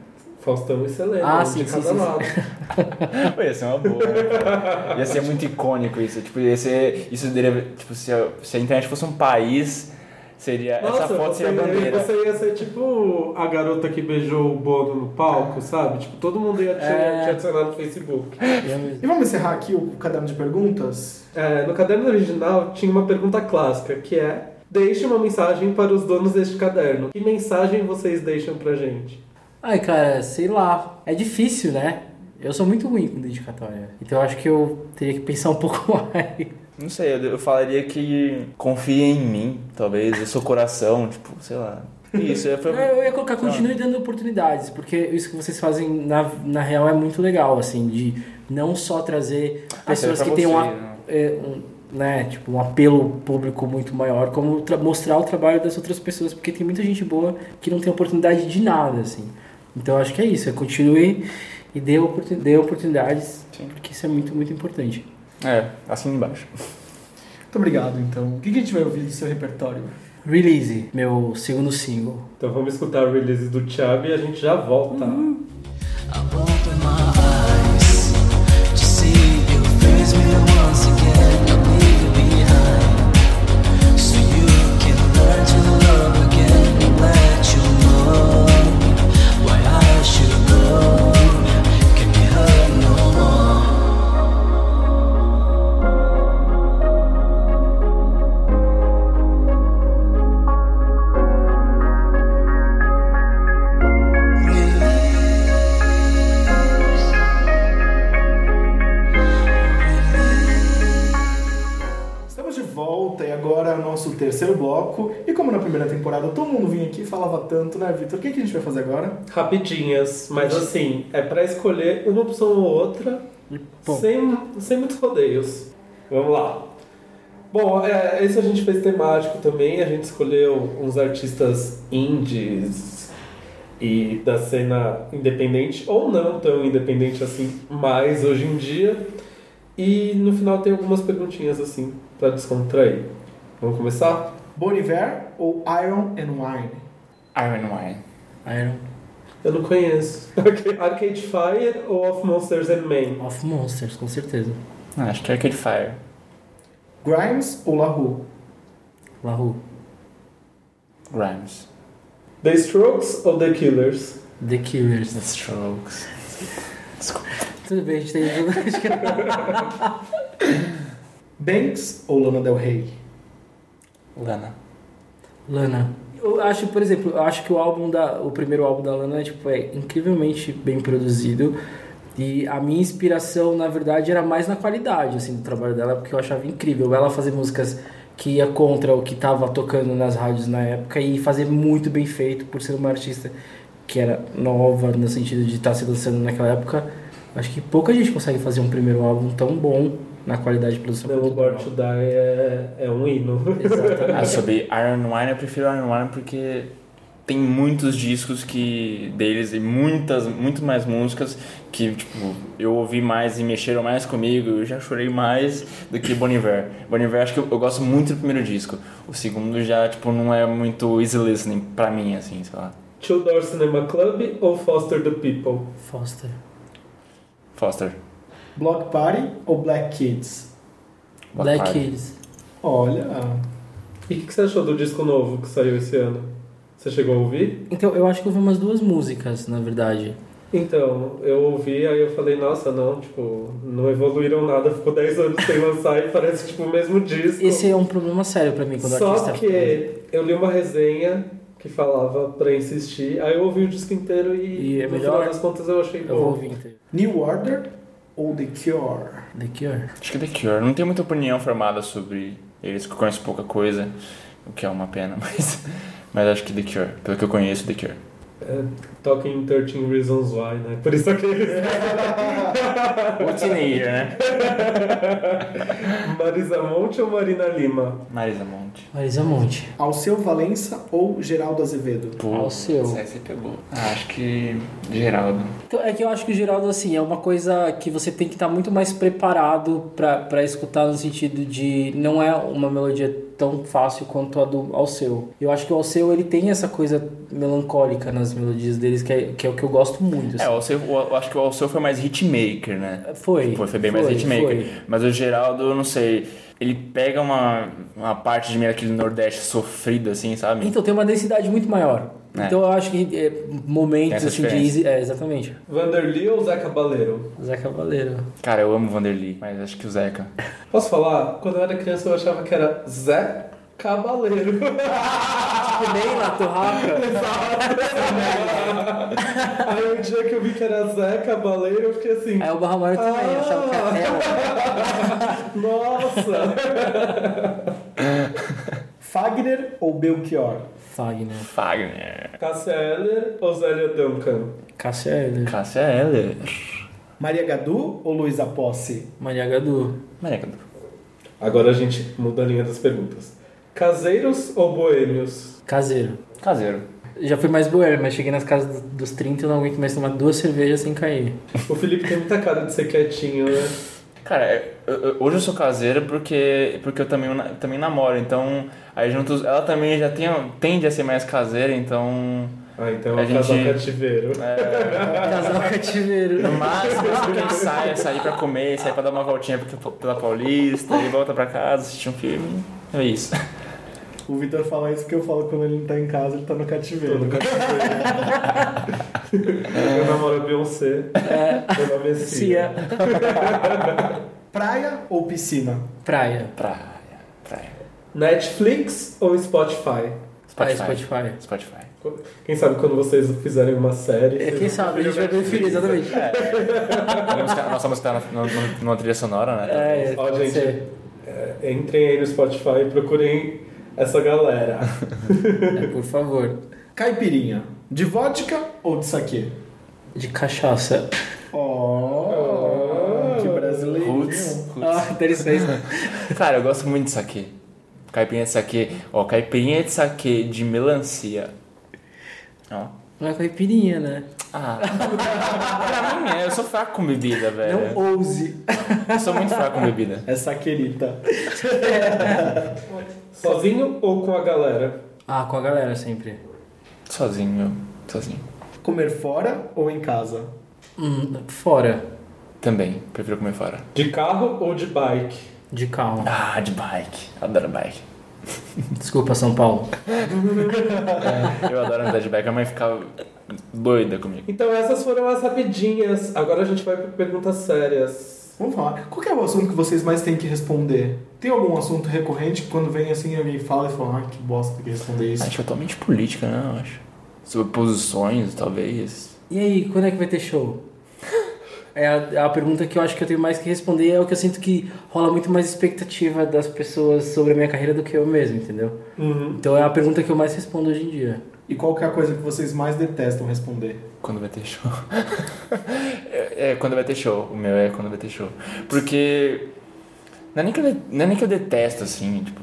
Faustão e Selena, Ah, um sim, de sim, cada sim, lado. (laughs) Pô, ia ser uma boa, né, cara? Ia ser muito icônico isso. Tipo, ia ser. Isso deveria. Tipo, se a, se a internet fosse um país, seria. essa foto seria a bandeira. você ia ser tipo a garota que beijou o Bono no palco, sabe? Tipo, todo mundo ia te, É. te adicionar no Facebook. E vamos encerrar aqui o caderno de perguntas? É, no caderno original tinha uma pergunta clássica, que é Deixe uma mensagem para os donos deste caderno. Que mensagem vocês deixam pra gente? Ai, cara, sei lá. É difícil, né? Eu sou muito ruim com dedicatória. Então eu acho que eu teria que pensar um (laughs) pouco mais. Não sei, eu, eu falaria que confiem em mim, talvez. Eu sou coração, tipo, sei lá. Isso, é, foi. Eu ia colocar, continue dando oportunidades, porque isso que vocês fazem na, na real é muito legal, assim, de não só trazer pessoas serve que têm um, né? é, um, né, tipo, um apelo público muito maior, como tra- mostrar o trabalho das outras pessoas, porque tem muita gente boa que não tem oportunidade de nada, assim. Então acho que é isso, é continue e dê, oportun- dê oportunidades, Sim. porque isso é muito, muito importante. É, assim embaixo. Muito obrigado, então. O que que a gente vai ouvir do seu repertório? Release, meu segundo single. Então vamos escutar o release do Thiago e a gente já volta. I temporada todo mundo vinha aqui e falava tanto, né, Vitor? O que, que a gente vai fazer agora? Rapidinhas, mas assim, é pra escolher uma opção ou outra, Bom. sem, sem muitos rodeios. Vamos lá. Bom, é, esse a gente fez temático também, a gente escolheu uns artistas indies e da cena independente, ou não tão independente assim, mais hoje em dia. E no final tem algumas perguntinhas assim, pra descontrair. Vamos começar? Bon Iver ou Iron and Wine? Iron Wine. Iron Eu não conheço. (laughs) Arcade Fire ou Of Monsters and Men? of Monsters, com certeza. Ah, acho que é Arcade Fire. Grimes ou La Rue? La Rue. Grimes. The Strokes ou The Killers? The Killers. The Strokes. Tudo bem, a gente tem Banks ou Lana Del Rey? Lana. Lana. Eu acho, por exemplo, eu acho que o álbum da, o primeiro álbum da Lana tipo, é incrivelmente bem produzido. E a minha inspiração, na verdade, era mais na qualidade assim, do trabalho dela, porque eu achava incrível ela fazer músicas que ia contra o que estava tocando nas rádios na época e fazer muito bem feito por ser uma artista que era nova no sentido de estar se lançando naquela época. Acho que pouca gente consegue fazer um primeiro álbum tão bom na qualidade de produção. The Born to Die é, é um hino. Exatamente. Ah, sobre Iron Wine, eu prefiro Iron Wine porque tem muitos discos que deles e muitas, muito mais músicas que, tipo, eu ouvi mais e mexeram mais comigo, eu já chorei mais do que Bon Iver. Bon Iver acho que eu, eu gosto muito do primeiro disco. O segundo já, tipo, não é muito easy listening pra mim, assim, sei lá. Two Door Cinema Club ou Foster the People? Foster. Foster. Block Party ou Black Kids? Black Party. Kids. Olha, E o que, que você achou do disco novo que saiu esse ano? Você chegou a ouvir? Então, eu acho que eu ouvi umas duas músicas, na verdade. Então, eu ouvi, aí eu falei, nossa, não, tipo, não evoluíram nada, ficou 10 anos sem lançar e parece tipo o mesmo disco. Esse é um problema sério pra mim quando o Só artista que eu li uma resenha que falava pra insistir, aí eu ouvi o disco inteiro e, E é no melhor? final das contas eu achei Eu bom. vou ouvir inteiro. New Order ou The Cure? The Cure. Acho que The Cure. Não tenho muita opinião formada sobre eles, que eu conheço pouca coisa, o que é uma pena, (laughs) mas, mas acho que The Cure. Pelo que eu conheço, The Cure. É, Talking 13 Reasons Why, né? Por isso que O (laughs) Teenager, né? (laughs) Marisa Monte ou Marina Lima? Marisa Monte. Marisa Monte. Alceu Valença ou Geraldo Azevedo? Pô, Alceu. essa você pegou. Ah, acho que Geraldo. Então, é que eu acho que o Geraldo, assim, é uma coisa que você tem que estar muito mais preparado pra escutar no sentido de não é uma melodia tão fácil quanto a do Alceu. Eu acho que o Alceu ele tem essa coisa melancólica nas melodias deles, que é, que é o que eu gosto muito. É, assim. o Alceu, eu acho que o Alceu foi mais hitmaker, né? Foi. Foi, foi bem mais foi, hitmaker. foi. Mas o Geraldo, eu não sei, ele pega uma, uma parte de meio aquele Nordeste sofrido, assim, sabe? Então tem uma densidade muito maior. É. Então eu acho que é, momentos assim de é exatamente. Vanderly ou Zé Cabaleiro? Zé Cavaleiro. Cara, eu amo o Vanderly, mas acho que o Zeca. Posso falar? Quando eu era criança eu achava que era Zé Cabaleiro. Que nem na torraca. (laughs) Aí o dia que eu vi que era Zé Cabaleiro, eu fiquei assim. Aí o Barra Maior também, eu achava que era ela. Nossa! Fagner ou Belchior? Fagner. Fagner. Cássia Eller ou Zélia Duncan? Cássia Eller. Cássia Eller. Maria Gadu ou Luísa Posse? Maria Gadu. Maria Gadu. Agora a gente muda a linha das perguntas. Caseiros ou boêmios? Caseiro. Caseiro. Já fui mais boêmio, mas cheguei nas casas do- dos 30 e não aguento mais tomar duas cervejas sem cair. O Felipe tem muita cara de ser quietinho, né? Cara, é, hoje eu sou caseiro porque, porque eu também, também namoro, então aí juntos, ela também já tem, tende a ser mais caseira, então Ah, então A é um casal gente- cativeiro. é, (laughs) Casal cativeiro. no máximo assim, quem sai é sair pra comer, sair pra dar uma voltinha pela- pela Paulista e volta pra casa, assistir um filme, é isso. O Vitor fala isso porque eu falo quando ele não tá em casa, ele tá no cativeiro. Tô no cativeiro. (laughs) Eu namoro a Beyoncé. Meu nome é Cia. Praia ou piscina? Praia. Praia, praia. Netflix ou Spotify? Spotify. Spotify. Spotify. Quem sabe quando vocês fizerem uma série. É, quem sabe, a gente vai preferir, exatamente. A música- Nossa música tá numa trilha sonora, né? É, Ó, gente. É, entrem aí no Spotify e procurem essa galera. (laughs) É, por favor. Caipirinha, de vodka ou de saquê? De cachaça. Oh, que brasileiro. Roots. Ah, interessante. (laughs) Cara, eu gosto muito de saquê. Caipirinha de saquê. Ó, caipirinha de saquê de melancia. Ó. Não é caipirinha, né? Ah. pra mim é, eu sou fraco com bebida, velho. Não ouse. Eu sou muito fraco com bebida. É saquerita. (laughs) Sozinho ou com a galera? Ah, com a galera sempre. Sozinho, sozinho. Comer fora ou em casa? Hum, fora. Também, prefiro comer fora. De carro ou de bike? De carro. Ah, de bike. Adoro bike. (laughs) Desculpa, São Paulo. Eu adoro andar de bike, a mãe ficava doida comigo. Então essas foram as rapidinhas. Agora a gente vai para perguntas sérias. Vamos falar. Qual que é o assunto que vocês mais têm que responder? Tem algum assunto recorrente que quando vem assim alguém fala e fala, ah, que bosta, tem que responder isso? Acho totalmente política, né? Eu acho. Sobre posições, talvez. E aí, quando é que vai ter show? (laughs) É a, é a pergunta que eu acho que eu tenho mais que responder. É o que eu sinto que rola muito mais expectativa das pessoas sobre a minha carreira do que eu mesmo, entendeu? Uhum. Então é a pergunta que eu mais respondo hoje em dia. E qual que é a coisa que vocês mais detestam responder? Quando vai ter show? é, (laughs) é, quando vai ter show. O meu é quando vai ter show. Porque. Não é nem que eu, não é nem que eu detesto, assim, tipo,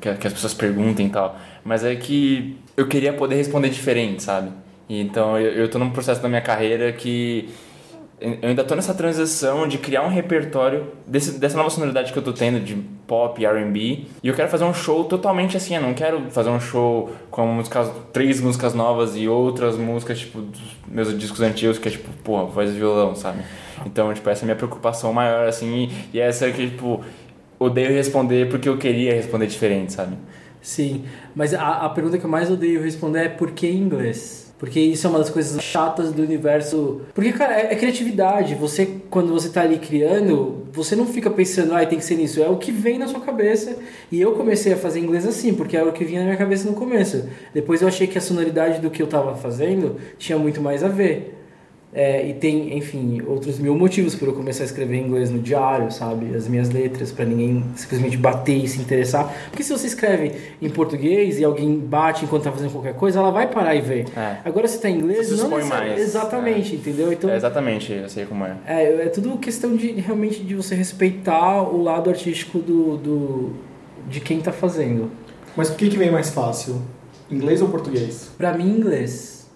que, que as pessoas perguntem e tal. Mas é que eu queria poder responder diferente, sabe? E então eu, eu tô num processo da minha carreira que. Eu ainda tô nessa transição de criar um repertório desse, dessa nova sonoridade que eu tô tendo de pop e R&B e eu quero fazer um show totalmente assim, eu não quero fazer um show com músicas, três músicas novas e outras músicas tipo dos meus discos antigos que é tipo, porra, voz e violão, sabe? Então, tipo, essa é a minha preocupação maior assim e essa é que tipo odeio responder porque eu queria responder diferente, sabe? Sim, mas a, a pergunta que eu mais odeio responder é por que inglês? Porque isso é uma das coisas chatas do universo. Porque, cara, é, é criatividade. Você, quando você tá ali criando, você não fica pensando, ah, tem que ser nisso. É o que vem na sua cabeça. E eu comecei a fazer inglês assim, porque era o que vinha na minha cabeça no começo. Depois eu achei que a sonoridade do que eu tava fazendo tinha muito mais a ver. É, e tem, enfim, outros mil motivos por eu começar a escrever em inglês no diário, sabe? As minhas letras, pra ninguém simplesmente bater e se interessar. Porque se você escreve em português e alguém bate enquanto tá fazendo qualquer coisa, ela vai parar e ver. É. Agora se tá em inglês, Você não mais, Exatamente, entendeu? Então, É, exatamente, eu sei como é. é, é tudo questão de realmente de você respeitar o lado artístico do, do de quem tá fazendo. Mas o que, que vem mais fácil? Inglês ou português? Pra mim, inglês.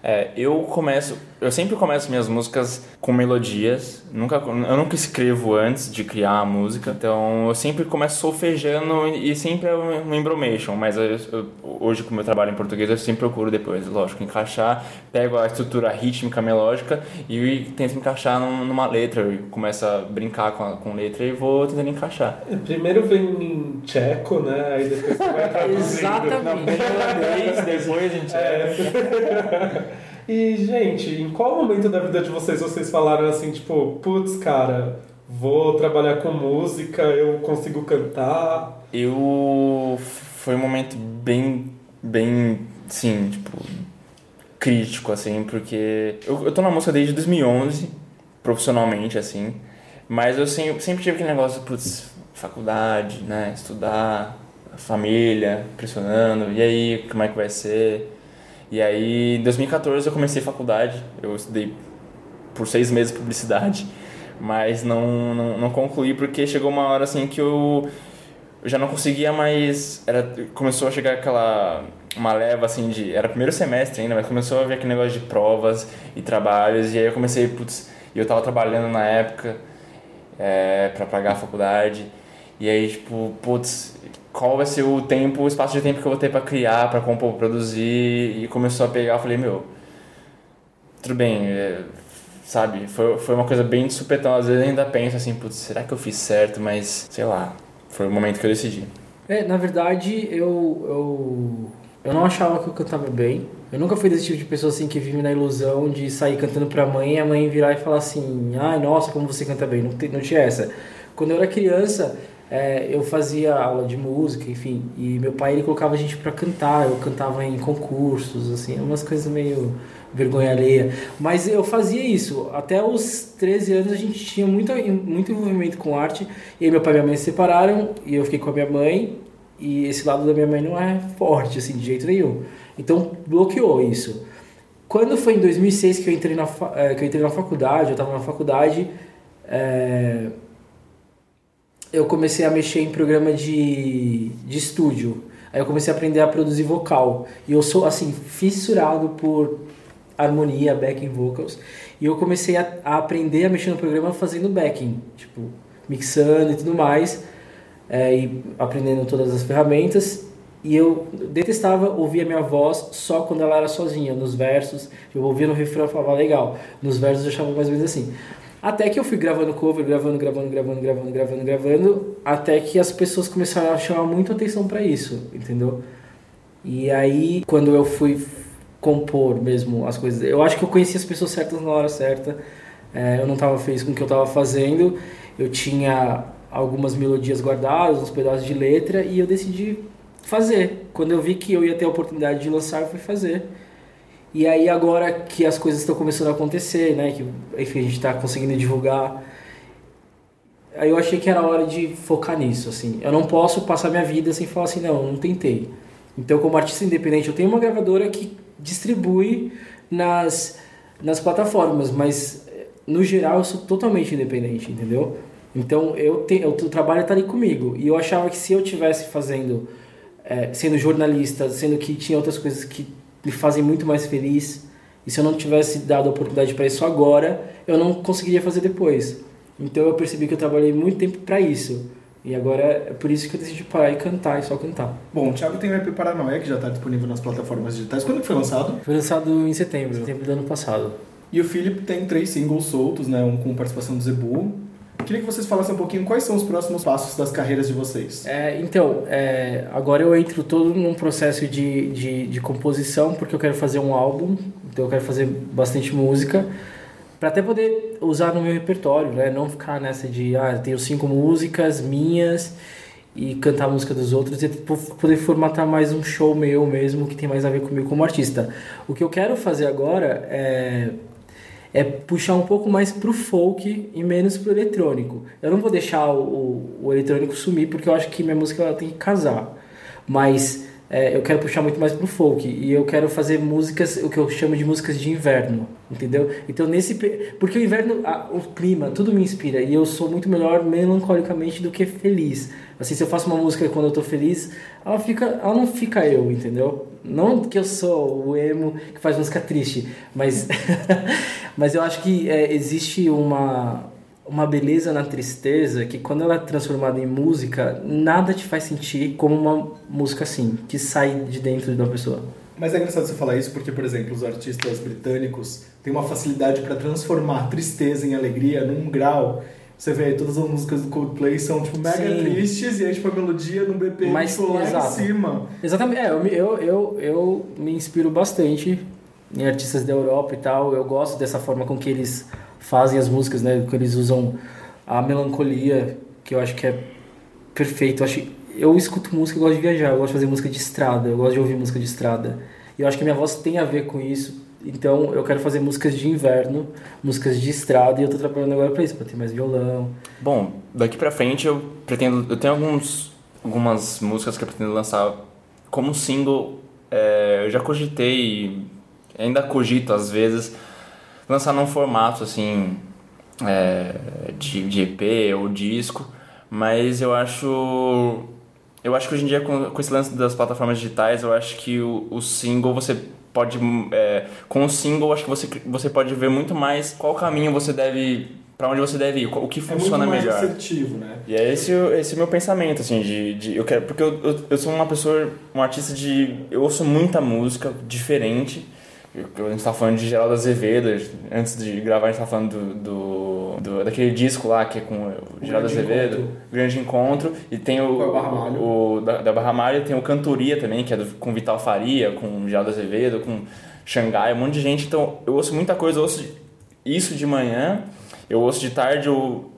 É, eu começo. Eu sempre começo minhas músicas com melodias. Nunca, eu nunca escrevo antes de criar a música. Então eu sempre começo solfejando e sempre é um embromation. Mas eu, eu, hoje, como eu trabalho em português, eu sempre procuro depois, lógico, encaixar. Pego a estrutura rítmica, melódica e tento encaixar numa letra. Começo a brincar com, a, com letra e vou tentando encaixar. Primeiro vem em tcheco, né? Aí depois você vai (laughs) traduzindo. Exatamente. depois a gente. É. E, gente, em qual momento da vida de vocês vocês falaram assim, tipo, putz, cara, vou trabalhar com música, eu consigo cantar? Eu. Foi um momento bem. bem. sim, tipo. crítico, assim, porque. Eu, eu tô na música desde 2011, profissionalmente, assim. Mas eu sempre, sempre tive aquele negócio, putz, faculdade, né? Estudar, família, pressionando, e aí, como é que vai ser? E aí, em 2014 eu comecei faculdade, eu estudei por seis meses publicidade, mas não, não, não concluí porque chegou uma hora assim que eu, eu já não conseguia mais. Era, começou a chegar aquela. uma leva assim de. Era primeiro semestre ainda, mas começou a ver aquele negócio de provas e trabalhos, e aí eu comecei, putz, e eu tava trabalhando na época é, para pagar a faculdade, e aí, tipo, putz, qual vai ser o tempo, o espaço de tempo que eu vou ter para criar, para compor, produzir e começou a pegar, eu falei, meu, tudo bem, é, sabe, foi, foi uma coisa bem de supetão, às vezes ainda penso assim, putz, será que eu fiz certo, mas sei lá, foi o momento que eu decidi. É, na verdade, eu, eu, eu não achava que eu cantava bem. Eu nunca fui desse tipo de pessoa assim que vive na ilusão de sair cantando pra mãe e a mãe virar e falar assim: ai, nossa, como você canta bem. Não, não tinha essa. Quando eu era criança, é, eu fazia aula de música, enfim, e meu pai ele colocava a gente para cantar, eu cantava em concursos, assim, umas coisas meio vergonha alheia. Mas eu fazia isso. Até os 13 anos a gente tinha muito, muito envolvimento com arte. E aí meu pai e minha mãe se separaram e eu fiquei com a minha mãe. E esse lado da minha mãe não é forte, assim, de jeito nenhum. Então bloqueou isso. Quando foi em 2006 que eu entrei na, é, que eu entrei na faculdade, eu estava na faculdade, é, eu comecei a mexer em programa de, de estúdio. Aí eu comecei a aprender a produzir vocal. E eu sou, assim, fissurado por harmonia, backing vocals. E eu comecei a, a aprender a mexer no programa fazendo backing, tipo, mixando e tudo mais. É, e aprendendo todas as ferramentas. E eu detestava ouvir a minha voz só quando ela era sozinha, nos versos. Eu ouvia no refrão e falava, legal. Nos versos eu achava mais ou menos assim. Até que eu fui gravando cover, gravando, gravando, gravando, gravando, gravando, gravando, até que as pessoas começaram a chamar muito atenção para isso, entendeu? E aí, quando eu fui compor mesmo as coisas, eu acho que eu conheci as pessoas certas na hora certa. É, eu não estava feliz com o que eu estava fazendo, eu tinha algumas melodias guardadas, uns pedaços de letra, e eu decidi fazer. Quando eu vi que eu ia ter a oportunidade de lançar, eu fui fazer. E aí agora que as coisas estão começando a acontecer, né, que enfim, a gente está conseguindo divulgar, aí eu achei que era hora de focar nisso, assim. Eu não posso passar minha vida sem falar assim, não, não tentei. Então, como artista independente, eu tenho uma gravadora que distribui nas, nas plataformas, mas no geral eu sou totalmente independente, entendeu? Então, eu tenho, o trabalho está ali comigo. E eu achava que se eu tivesse fazendo, é, sendo jornalista, sendo que tinha outras coisas que me fazem muito mais feliz. E se eu não tivesse dado a oportunidade para isso agora, eu não conseguiria fazer depois. Então eu percebi que eu trabalhei muito tempo para isso. E agora é por isso que eu decidi parar e cantar, e só cantar. Bom, o Thiago tem o EP Paranoia, que já está disponível nas plataformas digitais. Quando foi lançado? Foi lançado em setembro, setembro do ano passado. E o Philip tem três singles soltos, né? Um com participação do Zebu, Queria que vocês falassem um pouquinho quais são os próximos passos das carreiras de vocês. É, então, é, agora eu entro todo num processo de, de, de, composição, porque eu quero fazer um álbum, então eu quero fazer bastante música, para até poder usar no meu repertório, né? Não ficar nessa de, ah, tenho cinco músicas minhas e cantar a música dos outros e poder formatar mais um show meu mesmo que tem mais a ver comigo como artista. O que eu quero fazer agora é é puxar um pouco mais pro folk e menos pro eletrônico. Eu não vou deixar o, o, o eletrônico sumir porque eu acho que minha música ela tem que casar. Mas é, eu quero puxar muito mais pro folk e eu quero fazer músicas, o que eu chamo de músicas de inverno, entendeu? Então nesse porque o inverno, a- o clima, tudo me inspira e eu sou muito melhor melancolicamente do que feliz. Assim, se eu faço uma música quando eu tô feliz, ela fica, ela não fica eu, entendeu? Não que eu sou o emo que faz música triste, mas (laughs) mas eu acho que é, existe uma uma beleza na tristeza que quando ela é transformada em música, nada te faz sentir como uma música assim, que sai de dentro da pessoa. Mas é engraçado você falar isso porque, por exemplo, os artistas britânicos têm uma facilidade para transformar tristeza em alegria num grau. Você vê aí, todas as músicas do Coldplay são tipo mega Sim. tristes e aí tipo a melodia no BPM Mas, tipo, lá exato. em cima. Exatamente, é, eu, me- eu, eu, eu me inspiro bastante em artistas da Europa e tal. Eu gosto dessa forma com que eles fazem as músicas, né? Que eles usam a melancolia, que eu acho que é perfeito. Eu, acho, eu escuto música, eu gosto de viajar, eu gosto de fazer música de estrada, eu gosto de ouvir música de estrada. E eu acho que minha voz tem a ver com isso. Então eu quero fazer músicas de inverno, músicas de estrada, e eu tô trabalhando agora pra isso, pra ter mais violão. Bom, daqui pra frente eu pretendo. Eu tenho alguns, algumas músicas que eu pretendo lançar como single. é, eu já cogitei, ainda cogito às vezes, lançar num formato assim. é, de, de EP ou disco, mas eu acho. Eu acho que hoje em dia, com, com esse lance das plataformas digitais, eu acho que o, o single você pode. é, com o single, acho que você, você pode ver muito mais qual caminho você deve. Pra onde você deve ir, o que É muito funciona mais melhor. assertivo, né? E é esse, o- esse o meu pensamento, assim, de, de eu quero, porque eu, eu, eu sou uma pessoa, um artista de, eu ouço muita música diferente, Eu- a gente tava falando de Geraldo Azevedo, antes de gravar a gente tava falando do, do, do- daquele disco lá que é com o Geraldo Azevedo, Encontro. Grande Encontro, e tem o, Malha. o da, da Barra Malha, tem o Cantoria também, que é do, com Vital Faria, com Geraldo Azevedo, com Xangai, um monte de gente, então eu ouço muita coisa, eu ouço isso de manhã, eu ouço de tarde o,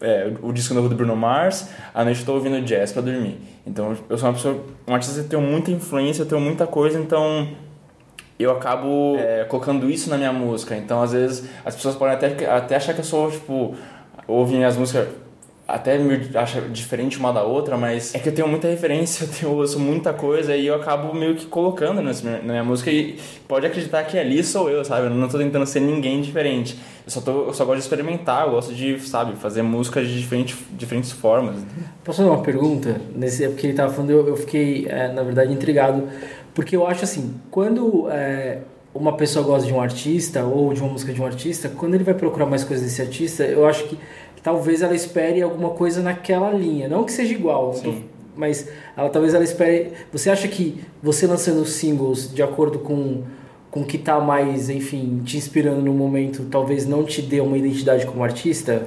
é, o disco novo do Bruno Mars, à noite eu tô ouvindo jazz pra dormir. Então eu sou uma pessoa, um artista que tem muita influência, eu tenho muita coisa, então eu acabo é, colocando isso na minha música. Então às vezes as pessoas podem até, até achar que eu sou, tipo, ouvem as músicas até me acha diferente uma da outra, mas é que eu tenho muita referência, (laughs) eu, tenho, eu ouço muita coisa e eu acabo meio que colocando minha- na minha música e pode acreditar que ali sou eu, sabe? Eu não tô tentando ser ninguém diferente. Eu só, tô, eu só gosto de experimentar, eu gosto de, sabe, fazer música de diferentes, diferentes formas. Posso fazer uma pergunta? Nesse, é porque ele tava falando, eu, eu fiquei, é, na verdade, intrigado. Porque eu acho assim, quando é, uma pessoa gosta de um artista ou de uma música de um artista, quando ele vai procurar mais coisas desse artista, eu acho que talvez ela espere alguma coisa naquela linha. Não que seja igual, tô- mas ela talvez ela espere. Você acha que você lançando singles de acordo com com o que tá mais, enfim, te inspirando no momento, talvez não te dê uma identidade como artista?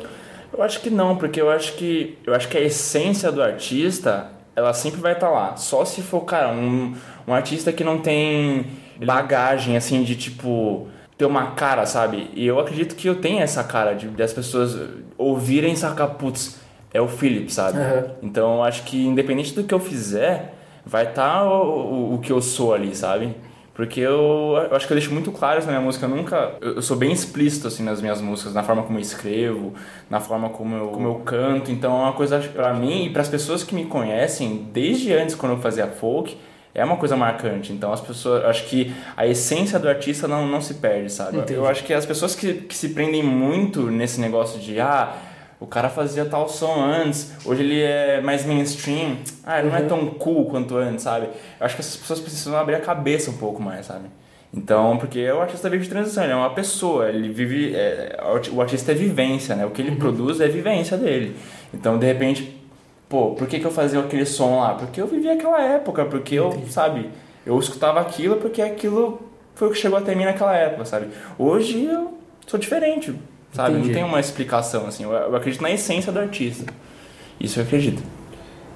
Eu acho que não, porque eu acho que eu acho que a essência do artista, ela sempre vai estar lá. Só se for, cara, um, um artista que não tem bagagem assim de tipo ter uma cara, sabe? E eu acredito que eu tenho essa cara de, de as pessoas ouvirem e sacar, putz, é o Philip, sabe? Aham. Então eu acho que independente do que eu fizer, vai estar o, o, o que eu sou ali, sabe? Porque eu, eu acho que eu deixo muito claro isso na minha música. Eu nunca. Eu, eu sou bem explícito assim nas minhas músicas, na forma como eu escrevo, na forma como eu, como eu canto. Então é uma coisa pra mim e para as pessoas que me conhecem, desde antes quando eu fazia folk, é uma coisa marcante. Então as pessoas. Acho que a essência do artista não, não se perde, sabe? Entendi. Eu acho que as pessoas que, que se prendem muito nesse negócio de. Ah, o cara fazia tal som antes, hoje ele é mais mainstream. Ah, ele não é tão cool quanto antes, sabe? Eu acho que essas pessoas precisam abrir a cabeça um pouco mais, sabe? Então, porque o artista vive de transição, ele é uma pessoa, ele vive. é, o artista é vivência, né? O que ele produz é vivência dele. Então, de repente, pô, por que, que eu fazia aquele som lá? Porque eu vivi aquela época, porque eu, sabe, eu escutava aquilo porque aquilo foi o que chegou até mim naquela época, sabe? Hoje eu sou diferente, sabe? Entendi. Não tem uma explicação, assim. Eu, eu acredito na essência do artista. Isso eu acredito.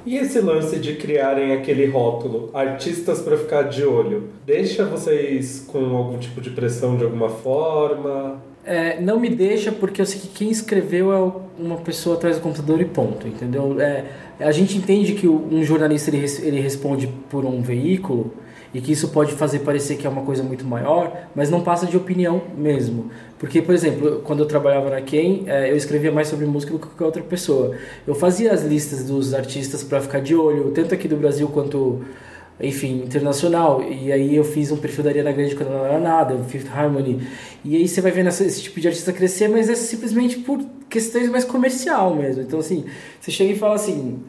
E esse lance de criarem aquele rótulo, artistas pra ficar de olho, deixa vocês com algum tipo de pressão de alguma forma? É, não me deixa porque eu sei que quem escreveu é uma pessoa atrás do computador e ponto, entendeu? É, a gente entende que um jornalista ele, ele responde por um veículo e que isso pode fazer parecer que é uma coisa muito maior, mas não passa de opinião mesmo. Porque, por exemplo, quando eu trabalhava na Ken, é, eu escrevia mais sobre música do que qualquer outra pessoa. Eu fazia as listas dos artistas para ficar de olho, tanto aqui do Brasil quanto enfim, internacional. E aí eu fiz um perfil da Ariana Grande quando ela não era nada, o Fifth Harmony. E aí você vai vendo essa- esse tipo de artista crescer, mas é simplesmente por questões mais comercial mesmo. Então, assim, você chega e fala assim.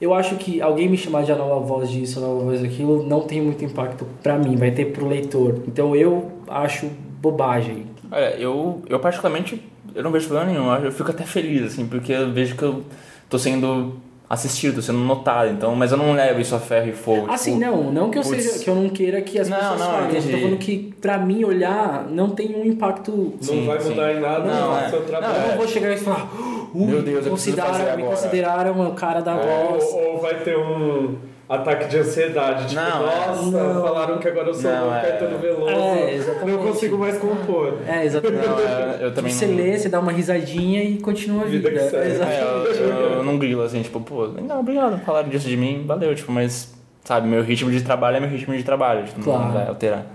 Eu acho que alguém me chamar de a nova voz disso, a nova voz daquilo, não tem muito impacto pra mim, vai ter pro leitor. Então eu acho bobagem. Olha, eu, eu particularmente, eu não vejo problema nenhum. Eu fico até feliz, assim, porque eu vejo que eu tô sendo assistido, tô sendo notado, então, mas eu não levo isso a ferro e fogo. Assim, tipo, não, não que eu putz. seja, que eu não queira que as Não, pessoas não, falem, eu tô falando que pra mim olhar não tem um impacto. Não Sim, vai sim. mudar em nada Não, é. seu Eu trabalho. não vou chegar e falar, "Ui, Meu Deus, eu preciso consideraram- fazer me agora." consideraram o cara da voz. Ou, ou vai ter um ataque de ansiedade, tipo, Não, é. nossa, Não. falaram que agora eu sou Não, o é. Caetano Veloso, É, não consigo mais compor. É, exatamente. Não, é, eu também você não... lê, você dá uma risadinha e continua a Vida vida. que segue. É, eu, eu- eu não grilo assim, tipo, pô, não, obrigado, falaram disso de mim, valeu, tipo, mas, sabe, meu ritmo de trabalho é meu ritmo de trabalho, tipo, Claro. não vai alterar.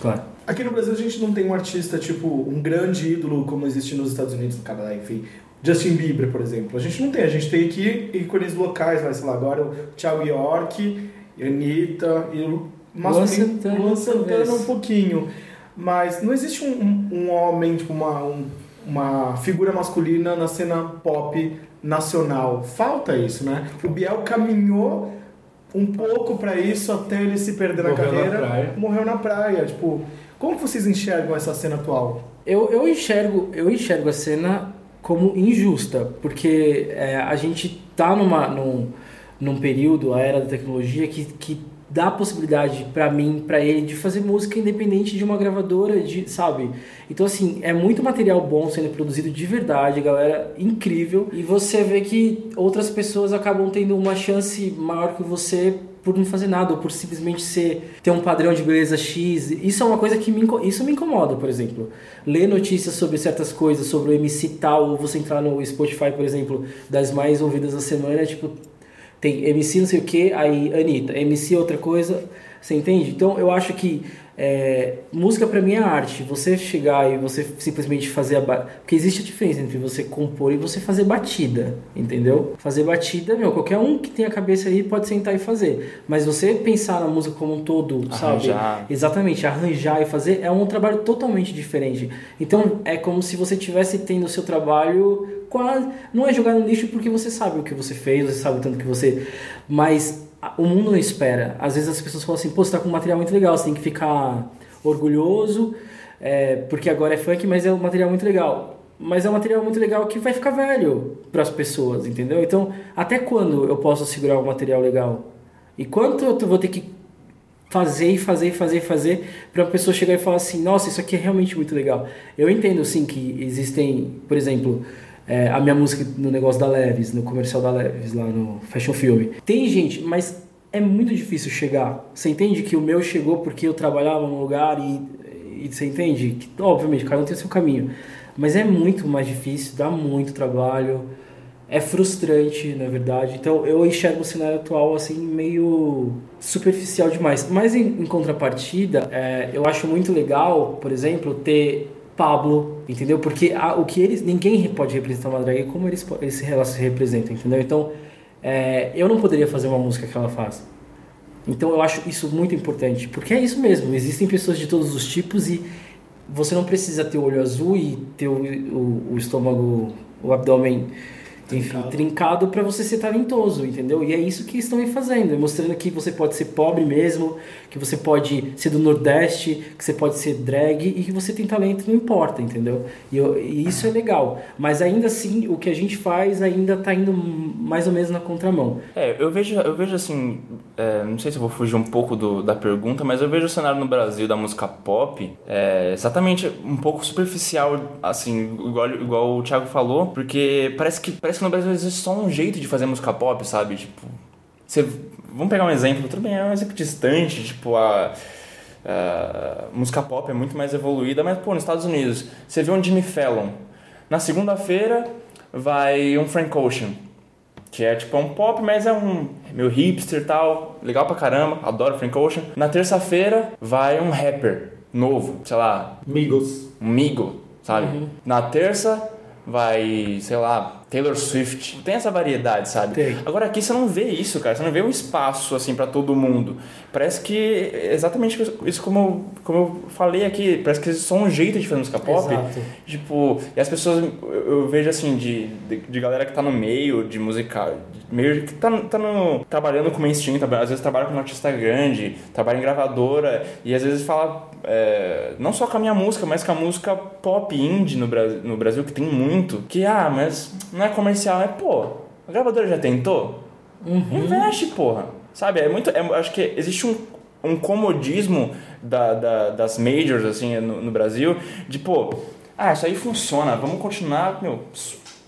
Claro. Aqui no Brasil a gente não tem um artista, tipo, um grande ídolo como existe nos Estados Unidos, no Canadá, enfim. Justin Bieber, por exemplo. A gente não tem, a gente tem aqui ícones locais, mas sei lá, agora o Thiago York, Anitta e o Luan Santana, Luan Santana um pouquinho. Mas não existe um, um, homem, tipo, uma, um- uma figura masculina na cena pop nacional. Falta isso, né? O Biel caminhou um pouco pra isso até ele se perder na Morreu na carreira. praia. Morreu na praia. Tipo, como vocês enxergam essa cena atual? Eu, eu, enxergo, eu enxergo a cena como injusta, porque é, a gente tá numa, num, num período, a era da tecnologia, que, que dá a possibilidade pra mim, pra ele, de fazer música independente de uma gravadora, de, sabe? Então, assim, é muito material bom sendo produzido de verdade, galera, incrível, e você vê que outras pessoas acabam tendo uma chance maior que você por não fazer nada, ou por simplesmente ser, ter um padrão de beleza X. Isso é uma coisa que me, isso me incomoda, por exemplo. Ler notícias sobre certas coisas, sobre o MC tal, ou você entrar no Spotify, por exemplo, das mais ouvidas da semana, tipo, tem MC não sei o que, aí Anitta, MC outra coisa, você entende? Então eu acho que é, música pra mim é arte. Você chegar e você simplesmente fazer a ba... Porque existe a diferença entre você compor e você fazer batida, entendeu? Fazer batida, meu, qualquer um que tem a cabeça aí pode sentar e fazer. Mas você pensar na música como um todo, sabe? Arranjar. Exatamente, arranjar e fazer é um trabalho totalmente diferente. Então é como se você tivesse tendo o seu trabalho quase. Não é jogar no lixo porque você sabe o que você fez, você sabe o tanto que você. Mas o mundo não espera. Às vezes as pessoas falam assim: pô, você tá com um material muito legal, você tem que ficar orgulhoso, é, porque agora é funk, mas é um material muito legal. Mas é um material muito legal que vai ficar velho para as pessoas, entendeu? Então, até quando eu posso segurar um material legal? E quanto eu vou ter que fazer e fazer e fazer e fazer para uma pessoa chegar e falar assim, nossa, isso aqui é realmente muito legal. Eu entendo sim que existem, por exemplo, é, a minha música no negócio da Leves, no comercial da Leves, lá no Fashion Film. Tem gente, mas é muito difícil chegar. Você entende que o meu chegou porque eu trabalhava num lugar e, e você entende? Que, obviamente, cada um tem o seu caminho. Mas é muito mais difícil, dá muito trabalho. É frustrante, na verdade. Então eu enxergo o cenário atual assim meio superficial demais. Mas em, em contrapartida, é, eu acho muito legal, por exemplo, ter Pablo, entendeu? Porque a- o que eles ninguém pode representar uma drag como eles, po- eles se representam, entendeu? Então é, eu não poderia fazer uma música que ela faz. Então eu acho isso muito importante, porque é isso mesmo. Existem pessoas de todos os tipos e você não precisa ter o olho azul e ter o, o, o estômago, o abdômen, enfim, trincado para você ser talentoso, entendeu? E é isso que estão aí fazendo, é mostrando que você pode ser pobre mesmo, que você pode ser do Nordeste, que você pode ser drag e que você tem talento, não importa, entendeu? E, eu- e isso é legal. Mas ainda assim, o que a gente faz ainda tá indo mais ou menos na contramão. É, eu vejo, eu vejo assim, é, não sei se eu vou fugir um pouco do, da pergunta, mas eu vejo o cenário no Brasil da música pop é, exatamente um pouco superficial, assim, igual, igual o Thiago falou, porque parece que, parece que no Brasil existe só um jeito de fazer música pop, sabe? Tipo, você, vamos pegar um exemplo, tudo bem, é um exemplo distante, tipo, a, a música pop é muito mais evoluída, mas, pô, nos Estados Unidos, você vê um Jimmy Fallon, na segunda-feira vai um Frank Ocean, que é tipo um pop, mas é um meio hipster e tal, legal pra caramba, adoro Frank Ocean. Na terça-feira vai um rapper novo, sei lá, Migos. um Migo, sabe? Na terça vai, sei lá, Taylor Swift. Tem essa variedade, sabe? Tem. Agora aqui você não vê isso, cara. Você não vê um espaço assim pra todo mundo. Parece que exatamente isso como, eu- como eu falei aqui, parece que é só um jeito de fazer música pop. Exato. Tipo, e as pessoas, eu, vejo assim, de, de, de galera que tá no meio de musical, meio que tá, tá no, trabalhando com mainstream, trabalha- às vezes trabalha com um artista grande, trabalha em gravadora, e às vezes fala, é, não só com a minha música, mas com a música pop indie no, Bra- no Brasil, que tem muito, que, ah, mas não é comercial, é, pô, a gravadora já tentou? Investe, porra. Sabe, é muito, é, acho que existe um, um comodismo da, da- das majors, assim, no, no Brasil, de, pô, ah, isso aí funciona, vamos continuar, meu,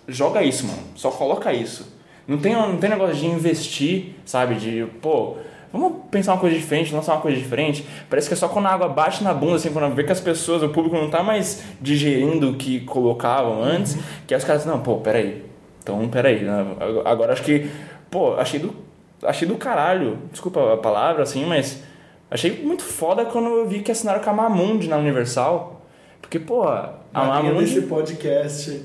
joga isso, mano, só coloca isso. Não tem, não tem negócio de investir, sabe, de, pô, vamos pensar uma coisa diferente, lançar uma coisa diferente. Parece que é só quando a água bate na bunda, assim, quando vê que as pessoas, o público não tá mais digerindo o que colocavam antes, que aí os caras, não, pô, peraí, então peraí, né? agora acho que, pô, achei do, achei do caralho, desculpa a palavra, assim, mas achei muito foda quando eu vi que assinaram com a Mamundi na Universal. Porque, pô, a Marinha Mamundi... desse podcast.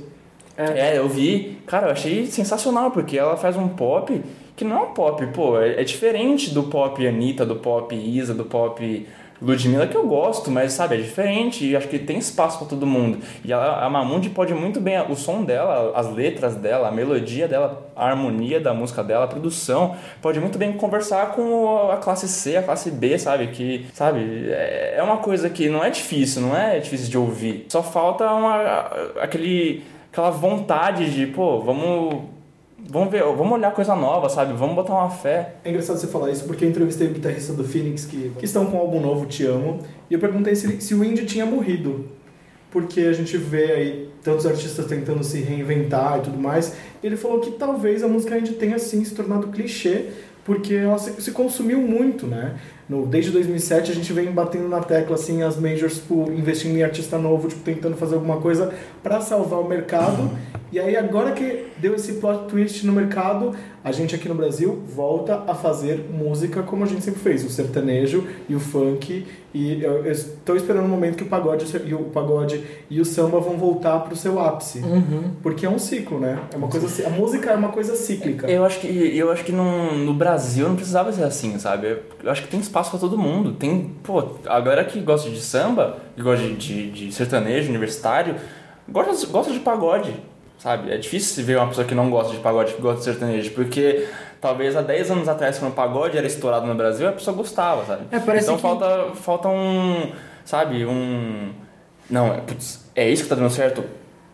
É, eu vi. Cara, eu achei sensacional, porque ela faz um pop que não é um pop, pô, é, é diferente do pop Anitta, do pop Isa, do pop Ludmilla, que eu gosto, mas sabe, é diferente e acho que tem espaço pra todo mundo. E ela, a Mamundi pode muito bem, o som dela, as letras dela, a melodia dela, a harmonia da música dela, a produção, pode muito bem conversar com a classe C, a classe B, sabe? Que, sabe, é é uma coisa que não é difícil, não é difícil de ouvir. Só falta uma, aquele aquela vontade de, pô, vamos vamos ver, vamos olhar coisa nova, sabe? Vamos botar uma fé. É engraçado você falar isso porque eu entrevistei o guitarrista do Phoenix que, que estão com um álbum novo, Te Amo, e eu perguntei se, se o indie tinha morrido. Porque a gente vê aí tantos artistas tentando se reinventar e tudo mais. E ele falou que talvez a música indie tenha se tornado clichê, porque ela se, se consumiu muito, né? No, desde 2007 a gente vem batendo na tecla assim as majors tipo, investindo em artista novo, tipo, tentando fazer alguma coisa para salvar o mercado. E aí agora que deu esse plot twist no mercado, a gente aqui no Brasil volta a fazer música como a gente sempre fez, o sertanejo e o funk. E eu estou esperando o momento que o pagode e o pagode e o samba vão voltar pro seu ápice, porque é um ciclo, né? É uma coisa, a música é uma coisa cíclica. Eu acho que eu acho que no, no Brasil não precisava ser assim, sabe? Eu acho que tem espaço pra todo mundo. Tem, pô, a galera que gosta de samba, que gosta de, de, de sertanejo, universitário, gosta, gosta de pagode, sabe? É difícil se ver uma pessoa que não gosta de pagode, que gosta de sertanejo, porque talvez há 10 anos atrás, quando o pagode era estourado no Brasil, a pessoa gostava, sabe? É, então que- falta, falta um, sabe, um... Não, é, putz, é isso que tá dando certo?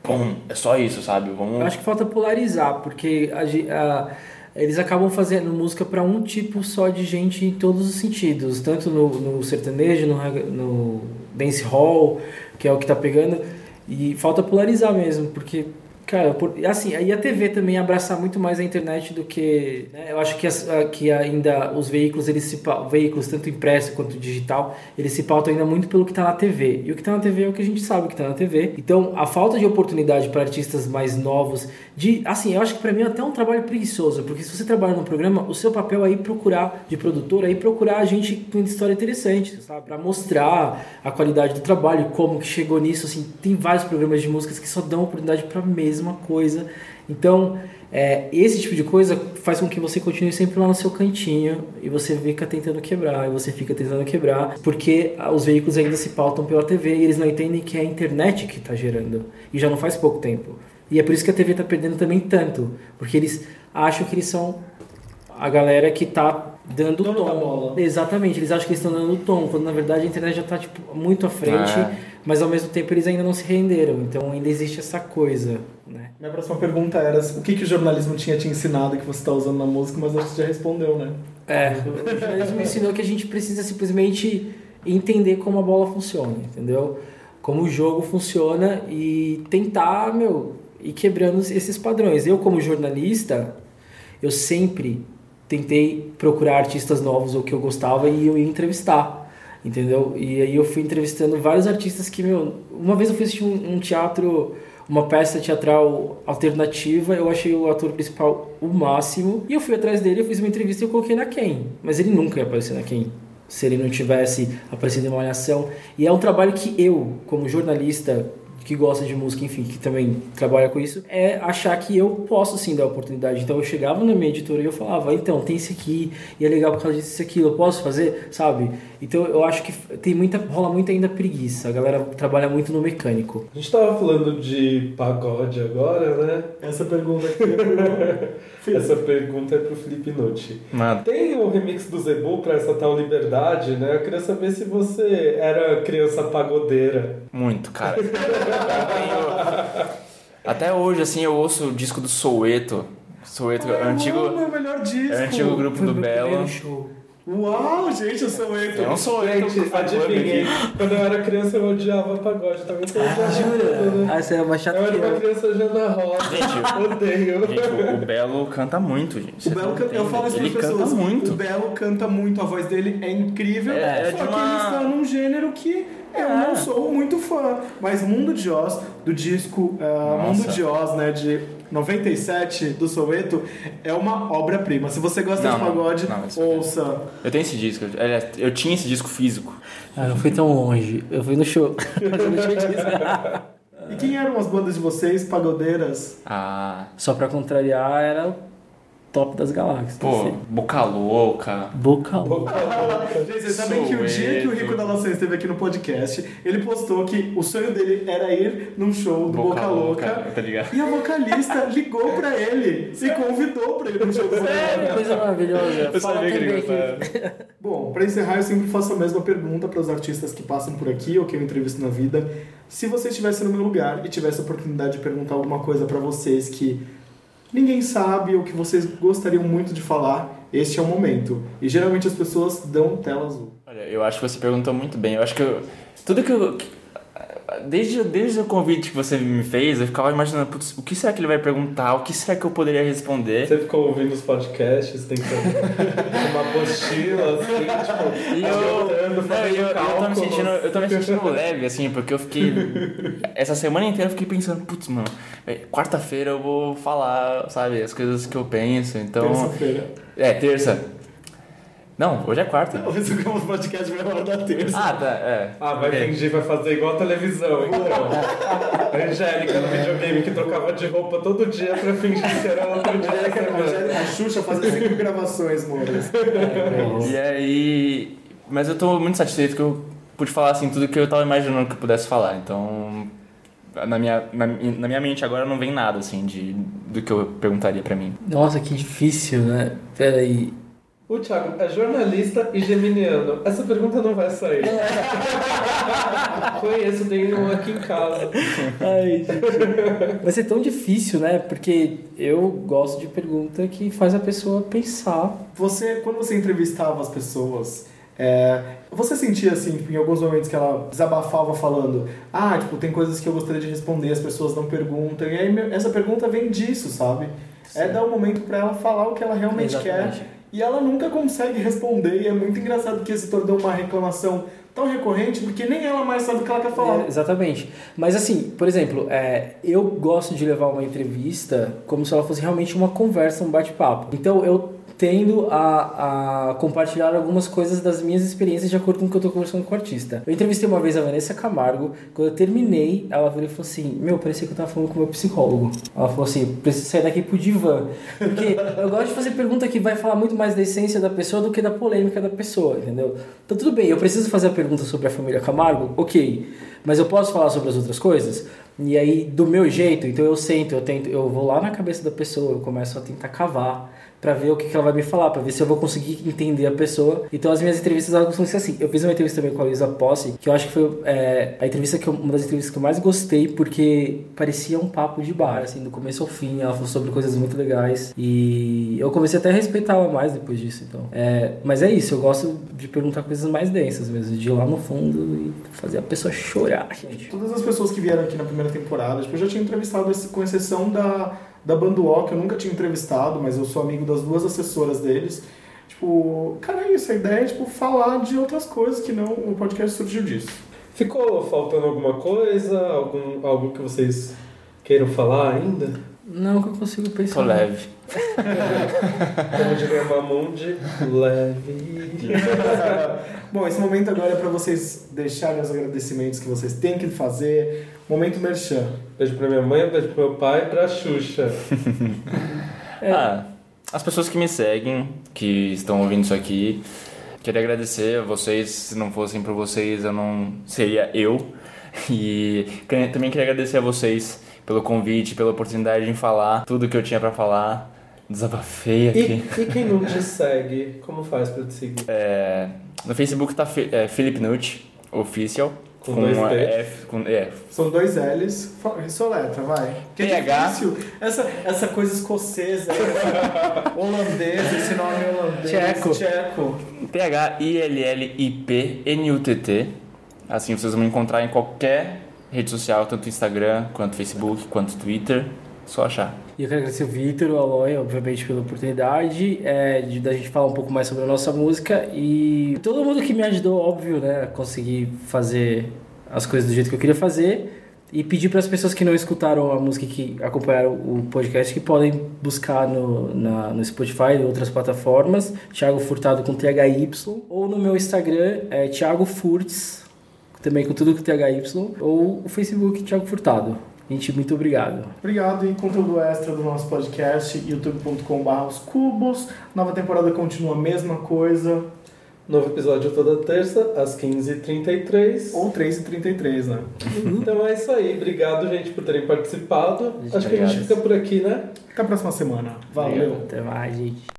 Pum, é só isso, sabe? Vamos... Eu acho que falta polarizar, porque a a- eles acabam fazendo música para um tipo só de gente em todos os sentidos, tanto no, no sertanejo, no, no dance hall, que é o que tá pegando, e falta polarizar mesmo, porque Cara, por, assim, aí a TV também abraçar muito mais a internet do que. né, eu acho que, as- que ainda os veículos, eles se veículos, tanto impresso quanto digital, eles se pautam ainda muito pelo que está na TV. E o que está na TV é o que a gente sabe que está na TV. Então, a falta de oportunidade para artistas mais novos, de. Assim, eu acho que para mim é até um trabalho preguiçoso, porque se você trabalha num programa, o seu papel é ir procurar, de produtor, é ir procurar gente com história interessante, sabe? Para mostrar a qualidade do trabalho, como que chegou nisso, assim, tem vários programas de músicas que só dão oportunidade para a mesma coisa. Então, é, esse tipo de coisa faz com que você continue sempre lá no seu cantinho e você fica tentando quebrar, e você fica tentando quebrar, porque os veículos ainda se pautam pela TV e eles não entendem que é a internet que está gerando. E já não faz pouco tempo. E é por isso que a TV está perdendo também tanto, porque eles acham que eles são a galera que tá dando Dono tom. da bola. Exatamente, eles acham que eles estão dando tom, quando na verdade a internet já tá tipo, muito à frente, É. mas ao mesmo tempo eles ainda não se renderam. Então ainda existe essa coisa, né? Minha próxima pergunta era o que, que o jornalismo tinha te ensinado que você está usando na música, mas acho que você já respondeu, né? É, o jornalismo me ensinou que a gente precisa simplesmente entender como a bola funciona, entendeu? Como o jogo funciona e tentar, meu, ir quebrando esses padrões. Eu, como jornalista, eu sempre tentei procurar artistas novos ou que eu gostava e eu ia entrevistar, entendeu? E aí eu fui entrevistando vários artistas que, meu, uma vez eu assistir um, um teatro, uma peça teatral alternativa, eu achei o ator principal o máximo, e eu fui atrás dele, eu fiz uma entrevista e eu coloquei na Quem, mas ele nunca ia aparecer na Quem. Se ele não tivesse aparecido em uma malhação. E é um trabalho que eu, como jornalista que gosta de música, enfim, que também trabalha com isso, é achar que eu posso sim dar oportunidade. Então eu chegava na minha editora e eu falava, então, tem esse aqui, e é legal por causa disso e aquilo, eu posso fazer, sabe? Então eu acho que tem muita, rola muito ainda preguiça, a galera trabalha muito no mecânico. A gente tava falando de pagode agora, né? Essa pergunta aqui é (laughs) Essa pergunta é pro Felipe Nucci. Mano, Tem o remix do Zebu pra essa tal liberdade, né? Eu queria saber se você era criança pagodeira. muito, cara. Eu tenho- Até hoje, assim, eu ouço o disco do Soueto. Soueto, antigo, mano, é o melhor disco. é antigo grupo Foi do Belo. show. Uau, gente, eu sou eu. É um por favor, adivinhem. aqui. Quando eu era criança eu odiava pagode. Também tô odiando tudo, Jura? né? Ah, você é mais chato Eu era uma eu. criança Jana Rosa. Gente, (laughs) Odeio. Gente, o, o Belo canta muito, gente. O Belo canta, eu falo isso Ele para pessoas. canta muito. O Belo canta muito, a voz dele é incrível. É, é só de que uma- ele está num gênero que eu É. não sou muito fã. Mas Mundo de Oz, do disco uh. Mundo de Oz, né, de 97, do Soweto, é uma obra-prima. Se você gosta Não, de não, pagode, não, isso é- ouça. Eu tenho esse disco. Eu tinha esse disco físico. Ah, não fui tão longe. Eu fui no show. Mas eu não tinha disso. E quem eram as bandas de vocês, pagodeiras? Ah, Só pra contrariar, era o top das galáxias. pô, assim. Boca Louca. Boca louca. Gente, vocês sabem que o dia que o Rico da Laçã esteve aqui no podcast, ele postou que o sonho dele era ir num show do Boca, Louca. Tá ligado? E a vocalista ligou pra ele e convidou pra ir no show do Boca Louca. Coisa maravilhosa. Eu Fala sabia que ele. (laughs) Bom, pra encerrar, eu sempre faço a mesma pergunta para os artistas que passam por aqui ou que eu entrevisto na vida. Se você estivesse no meu lugar e tivesse a oportunidade de perguntar alguma coisa pra vocês que ninguém sabe ou que vocês gostariam muito de falar, este é o momento. E geralmente as pessoas dão tela azul. Olha, eu acho que você perguntou muito bem. Eu acho que eu, tudo que eu. Que- Desde, desde o convite que você me fez, eu ficava imaginando, putz, o que será que ele vai perguntar? O que será que eu poderia responder? Você ficou ouvindo os podcasts, tentando (laughs) uma apostila, assim, tipo, E eu, não, eu, eu tô me sentindo, eu tô me sentindo (laughs) leve, assim, porque eu fiquei. Essa semana inteira eu fiquei pensando, putz, mano, é, quarta-feira eu vou falar, sabe, as coisas que eu penso, então. Terça-feira. É, terça. Não, hoje é quarta. Talvez o Campos Podcast vai hora da terça. Ah, tá, é. Ah, vai fingir, vai fazer igual a televisão, então. A (laughs) Angélica no videogame que trocava de roupa todo dia pra fingir que era outro dia Angélica, a Xuxa fazia cinco gravações, moras. (laughs) E aí. Mas eu tô muito satisfeito que eu pude falar assim tudo que eu tava imaginando que eu pudesse falar. Então. Na minha, na, na minha mente agora não vem nada assim de, do que eu perguntaria pra mim. Nossa, que difícil, né? Pera aí. O Thiago é jornalista e geminiano. Essa pergunta não vai sair. (laughs) Conheço, tem um aqui em casa. Ai, gente. Vai ser tão difícil, né? Porque eu gosto de pergunta que faz a pessoa pensar. Você, quando você entrevistava as pessoas, é, você sentia assim, tipo, em alguns momentos que ela desabafava falando, ah, tipo, tem coisas que eu gostaria de responder, as pessoas não perguntam, e aí essa pergunta vem disso, sabe? É dar um momento pra ela falar o que ela realmente Exatamente. quer. E ela nunca consegue responder, e é muito engraçado que se tornou uma reclamação tão recorrente, porque nem ela mais sabe o que ela quer falar. É, exatamente. Mas assim, por exemplo, é, eu gosto de levar uma entrevista como se ela fosse realmente uma conversa, um bate-papo. Então eu tendo a, a compartilhar algumas coisas das minhas experiências de acordo com o que eu tô conversando com o artista. Eu entrevistei uma vez a Vanessa Camargo, quando eu terminei, ela virou e falou assim, meu, parecia que eu tava falando com o meu psicólogo. Ela falou assim, preciso sair daqui pro divã. Porque eu gosto de fazer pergunta que vai falar muito mais da essência da pessoa do que da polêmica da pessoa, entendeu? Então tudo bem, eu preciso fazer a pergunta sobre a família Camargo? Ok. Mas eu posso falar sobre as outras coisas? E aí, do meu jeito, então eu sento, eu tento, eu vou lá na cabeça da pessoa, eu começo a tentar cavar pra ver o que, que ela vai me falar, pra ver se eu vou conseguir entender a pessoa. Então as minhas entrevistas elas costumam ser assim. Eu fiz uma entrevista também com a Luísa Posse, que eu acho que foi é, a entrevista que eu- uma das entrevistas que eu mais gostei, porque parecia um papo de bar, assim, do começo ao fim. Ela falou sobre coisas muito legais e eu comecei até a respeitá-la mais depois disso. Então, é, mas é isso. Eu gosto de perguntar coisas mais densas mesmo, de ir lá no fundo e fazer a pessoa chorar, gente. Todas as pessoas que vieram aqui na primeira temporada, tipo, eu já tinha entrevistado, com exceção da, da Banduó, que eu nunca tinha entrevistado, mas eu sou amigo das duas assessoras deles. Tipo, cara, é isso, a ideia é, tipo, falar de outras coisas que não o podcast surgiu disso. Ficou faltando alguma coisa? Algum, algo que vocês queiram falar ainda? Não que eu consigo pensar. Tô leve. (laughs) Como diria Mamundi, leve. (laughs) Bom, esse momento agora é para vocês deixarem os agradecimentos que vocês têm que fazer. Momento merchan. Beijo pra minha mãe, beijo pro meu pai e pra Xuxa. (laughs) Ah, as pessoas que me seguem, que estão ouvindo isso aqui, queria agradecer a vocês. Se não fossem por vocês, eu não seria eu. E também queria agradecer a vocês pelo convite, pela oportunidade de falar tudo que eu tinha pra falar. Desabafei aqui. E, e quem não te (laughs) segue, como faz pra te seguir? É, no Facebook tá é, Felipe Nucci, Official. Com dois uma T's. F, com, é, São dois L's. Soletra, vai. Que é PH. difícil. Essa, essa coisa escocesa, (laughs) holandesa, esse nome holandês. Tcheco. Tcheco. T-H-I-L-L-I-P-N-U-T-T. Assim vocês vão me encontrar em qualquer rede social, tanto Instagram, quanto Facebook, quanto Twitter. Só achar. E eu quero agradecer o Vitor, o Aloy, obviamente, pela oportunidade é, de da gente falar um pouco mais sobre a nossa música e todo mundo que me ajudou, óbvio, né, a conseguir fazer as coisas do jeito que eu queria fazer. E pedir para as pessoas que não escutaram a música, que acompanharam o podcast, que podem buscar no, na, no Spotify e outras plataformas, Thiago Furtado com THY, ou no meu Instagram, é Thiago Furts, também com tudo com THY, ou o Facebook Thiago Furtado. Gente, muito obrigado. Obrigado e conteúdo extra do nosso podcast, youtube.com.br os cubos. Nova temporada continua a mesma coisa. Novo episódio toda terça, às 15h33. Ou 3h33, né? Então é isso aí. Obrigado, gente, por terem participado. Gente, Acho que a gente fica por aqui, né? Até a próxima semana. Valeu. Até mais, gente.